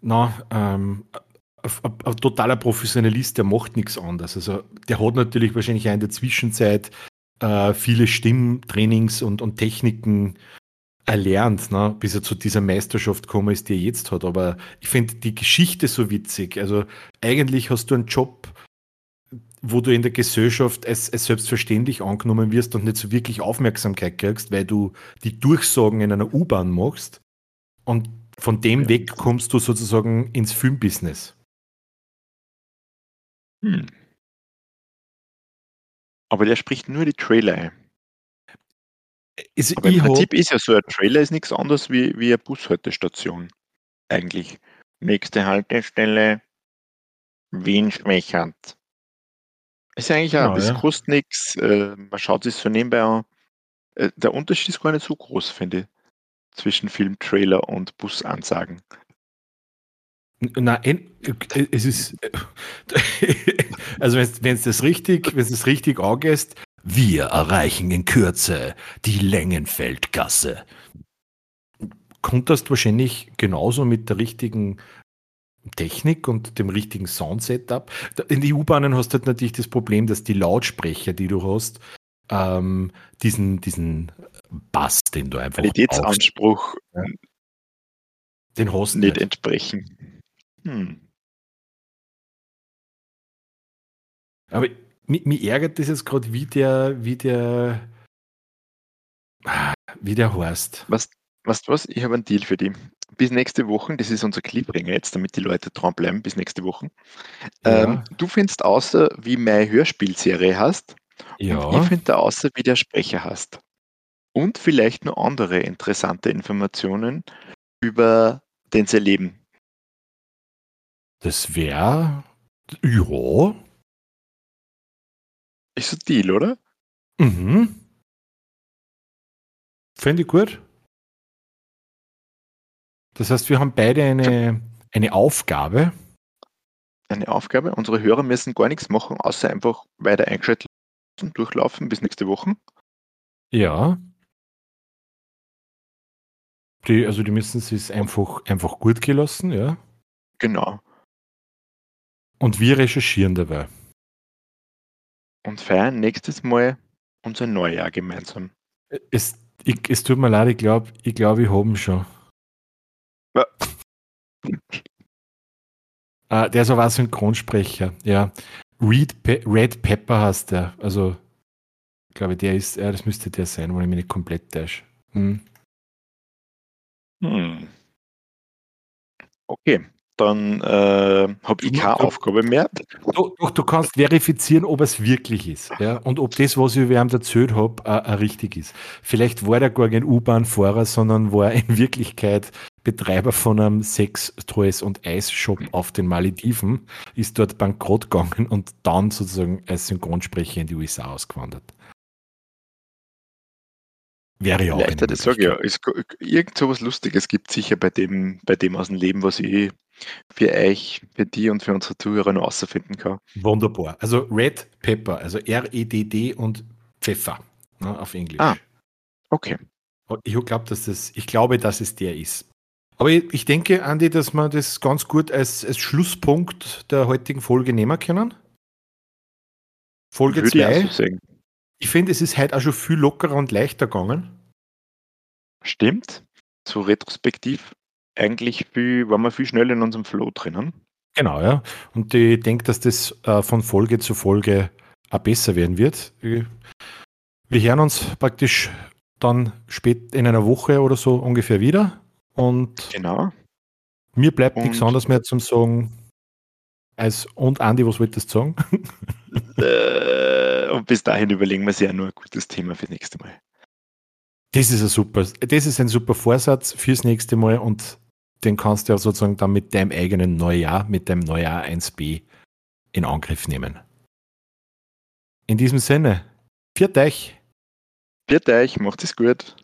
na, ähm, ein, totaler Professionalist, der macht nichts anderes. Also der hat natürlich wahrscheinlich auch in der Zwischenzeit äh, viele Stimmtrainings und, und Techniken erlernt, ne, bis er zu dieser Meisterschaft gekommen ist, die er jetzt hat. Aber ich finde die Geschichte so witzig. Also eigentlich hast du einen Job, wo du in der Gesellschaft als, als selbstverständlich angenommen wirst und nicht so wirklich Aufmerksamkeit kriegst, weil du die Durchsagen in einer U-Bahn machst. Und von dem Ja. weg kommst du sozusagen ins Filmbusiness. Hm. Aber der spricht nur die Trailer ein. Also Aber im Prinzip ist ja so ein Trailer ist nichts anderes wie, wie eine Bushaltestation. Eigentlich. Nächste Haltestelle Wien-Schmechert. Ist ja eigentlich auch, Genau, das ja. kostet nichts. Äh, man schaut sich so nebenbei an. Äh, der Unterschied ist gar nicht so groß, finde ich, zwischen Filmtrailer und Busansagen. Nein, es ist. Also, wenn es das richtig, wenn es richtig angehst, wir erreichen in Kürze die Längenfeldgasse. Konntest wahrscheinlich genauso mit der richtigen Technik und dem richtigen Soundsetup. In die U-Bahnen hast du halt natürlich das Problem, dass die Lautsprecher, die du hast, ähm, diesen, diesen Bass, den du einfach Qualitätsanspruch den hast du nicht nicht. entsprechen. Hm. Aber mich, mich ärgert das jetzt gerade, wie der, wie der, wie der heißt. Was, du was? Ich habe einen Deal für die. Bis nächste Woche, das ist unser Cliffhanger jetzt, damit die Leute dranbleiben, bis nächste Woche. Ja. Ähm, du findest außer, wie meine Hörspielserie hast, und ich Ja, finde außer, wie der Sprecher hast. Und vielleicht noch andere interessante Informationen über den sein Leben. Das wäre. Ja. Ist so ein Deal, oder? Mhm. Fände ich gut. Das heißt, wir haben beide eine, eine Aufgabe. Eine Aufgabe. Unsere Hörer müssen gar nichts machen, außer einfach weiter eingeschaltet lassen, durchlaufen bis nächste Woche. Ja. Die, also die müssen es einfach, einfach gut gelassen, ja. Genau. Und wir recherchieren dabei. Und feiern nächstes Mal unser Neujahr gemeinsam. Es, ich, es tut mir leid, ich glaube, ich, glaub, ich habe ihn schon. Ja. Äh, der ist aber auch Synchronsprecher, ja. Reed Pe Red Pepper heißt der. Also, ich glaube, der ist, ja, das müsste der sein, wenn ich mich nicht komplett täusche. Hm. Hm. Okay, dann äh, habe ich keine du- Aufgabe mehr. Doch, du kannst verifizieren, ob es wirklich ist. Ja? Und ob das, was ich über ihn erzählt habe, auch richtig ist. Vielleicht war der gar kein U-Bahn-Fahrer, sondern war in Wirklichkeit Betreiber von einem Sex-, Toys- und Eisshop auf den Malediven, ist dort bankrott gegangen und dann sozusagen als Synchronsprecher in die USA ausgewandert. Wäre ja auch Leichter, das sage ich ja. Es, irgend so was Lustiges gibt es sicher bei dem, bei dem aus dem Leben, was ich für euch, für die und für unsere Zuhörer noch außerfinden kann. Wunderbar. Also Red Pepper, also R-E-D-D und Pfeffer ne, auf Englisch. Ah. Okay. Ich glaube, dass das, ich glaube, dass es der ist. Aber ich, ich denke, Andi, dass wir das ganz gut als, als Schlusspunkt der heutigen Folge nehmen können. Folge Würde ich auch 2. Ich finde, es ist heute auch schon viel lockerer und leichter gegangen. Stimmt. So retrospektiv eigentlich viel, waren wir viel schneller in unserem Flow drinnen. Genau, ja. Und ich denke, dass das äh, von Folge zu Folge auch besser werden wird. Wir hören uns praktisch dann spät in einer Woche oder so ungefähr wieder. Und Genau. mir bleibt nichts Und- anderes mehr zum Sagen. Als, und Andi, was wolltest du sagen? Äh, und bis dahin überlegen wir sich ja nur ein gutes Thema fürs nächste Mal. Das ist ein super, das ist ein super Vorsatz fürs nächste Mal und den kannst du ja sozusagen dann mit deinem eigenen Neujahr, mit deinem Neujahr 1b in Angriff nehmen. In diesem Sinne, viert euch! Bitte euch, macht es gut.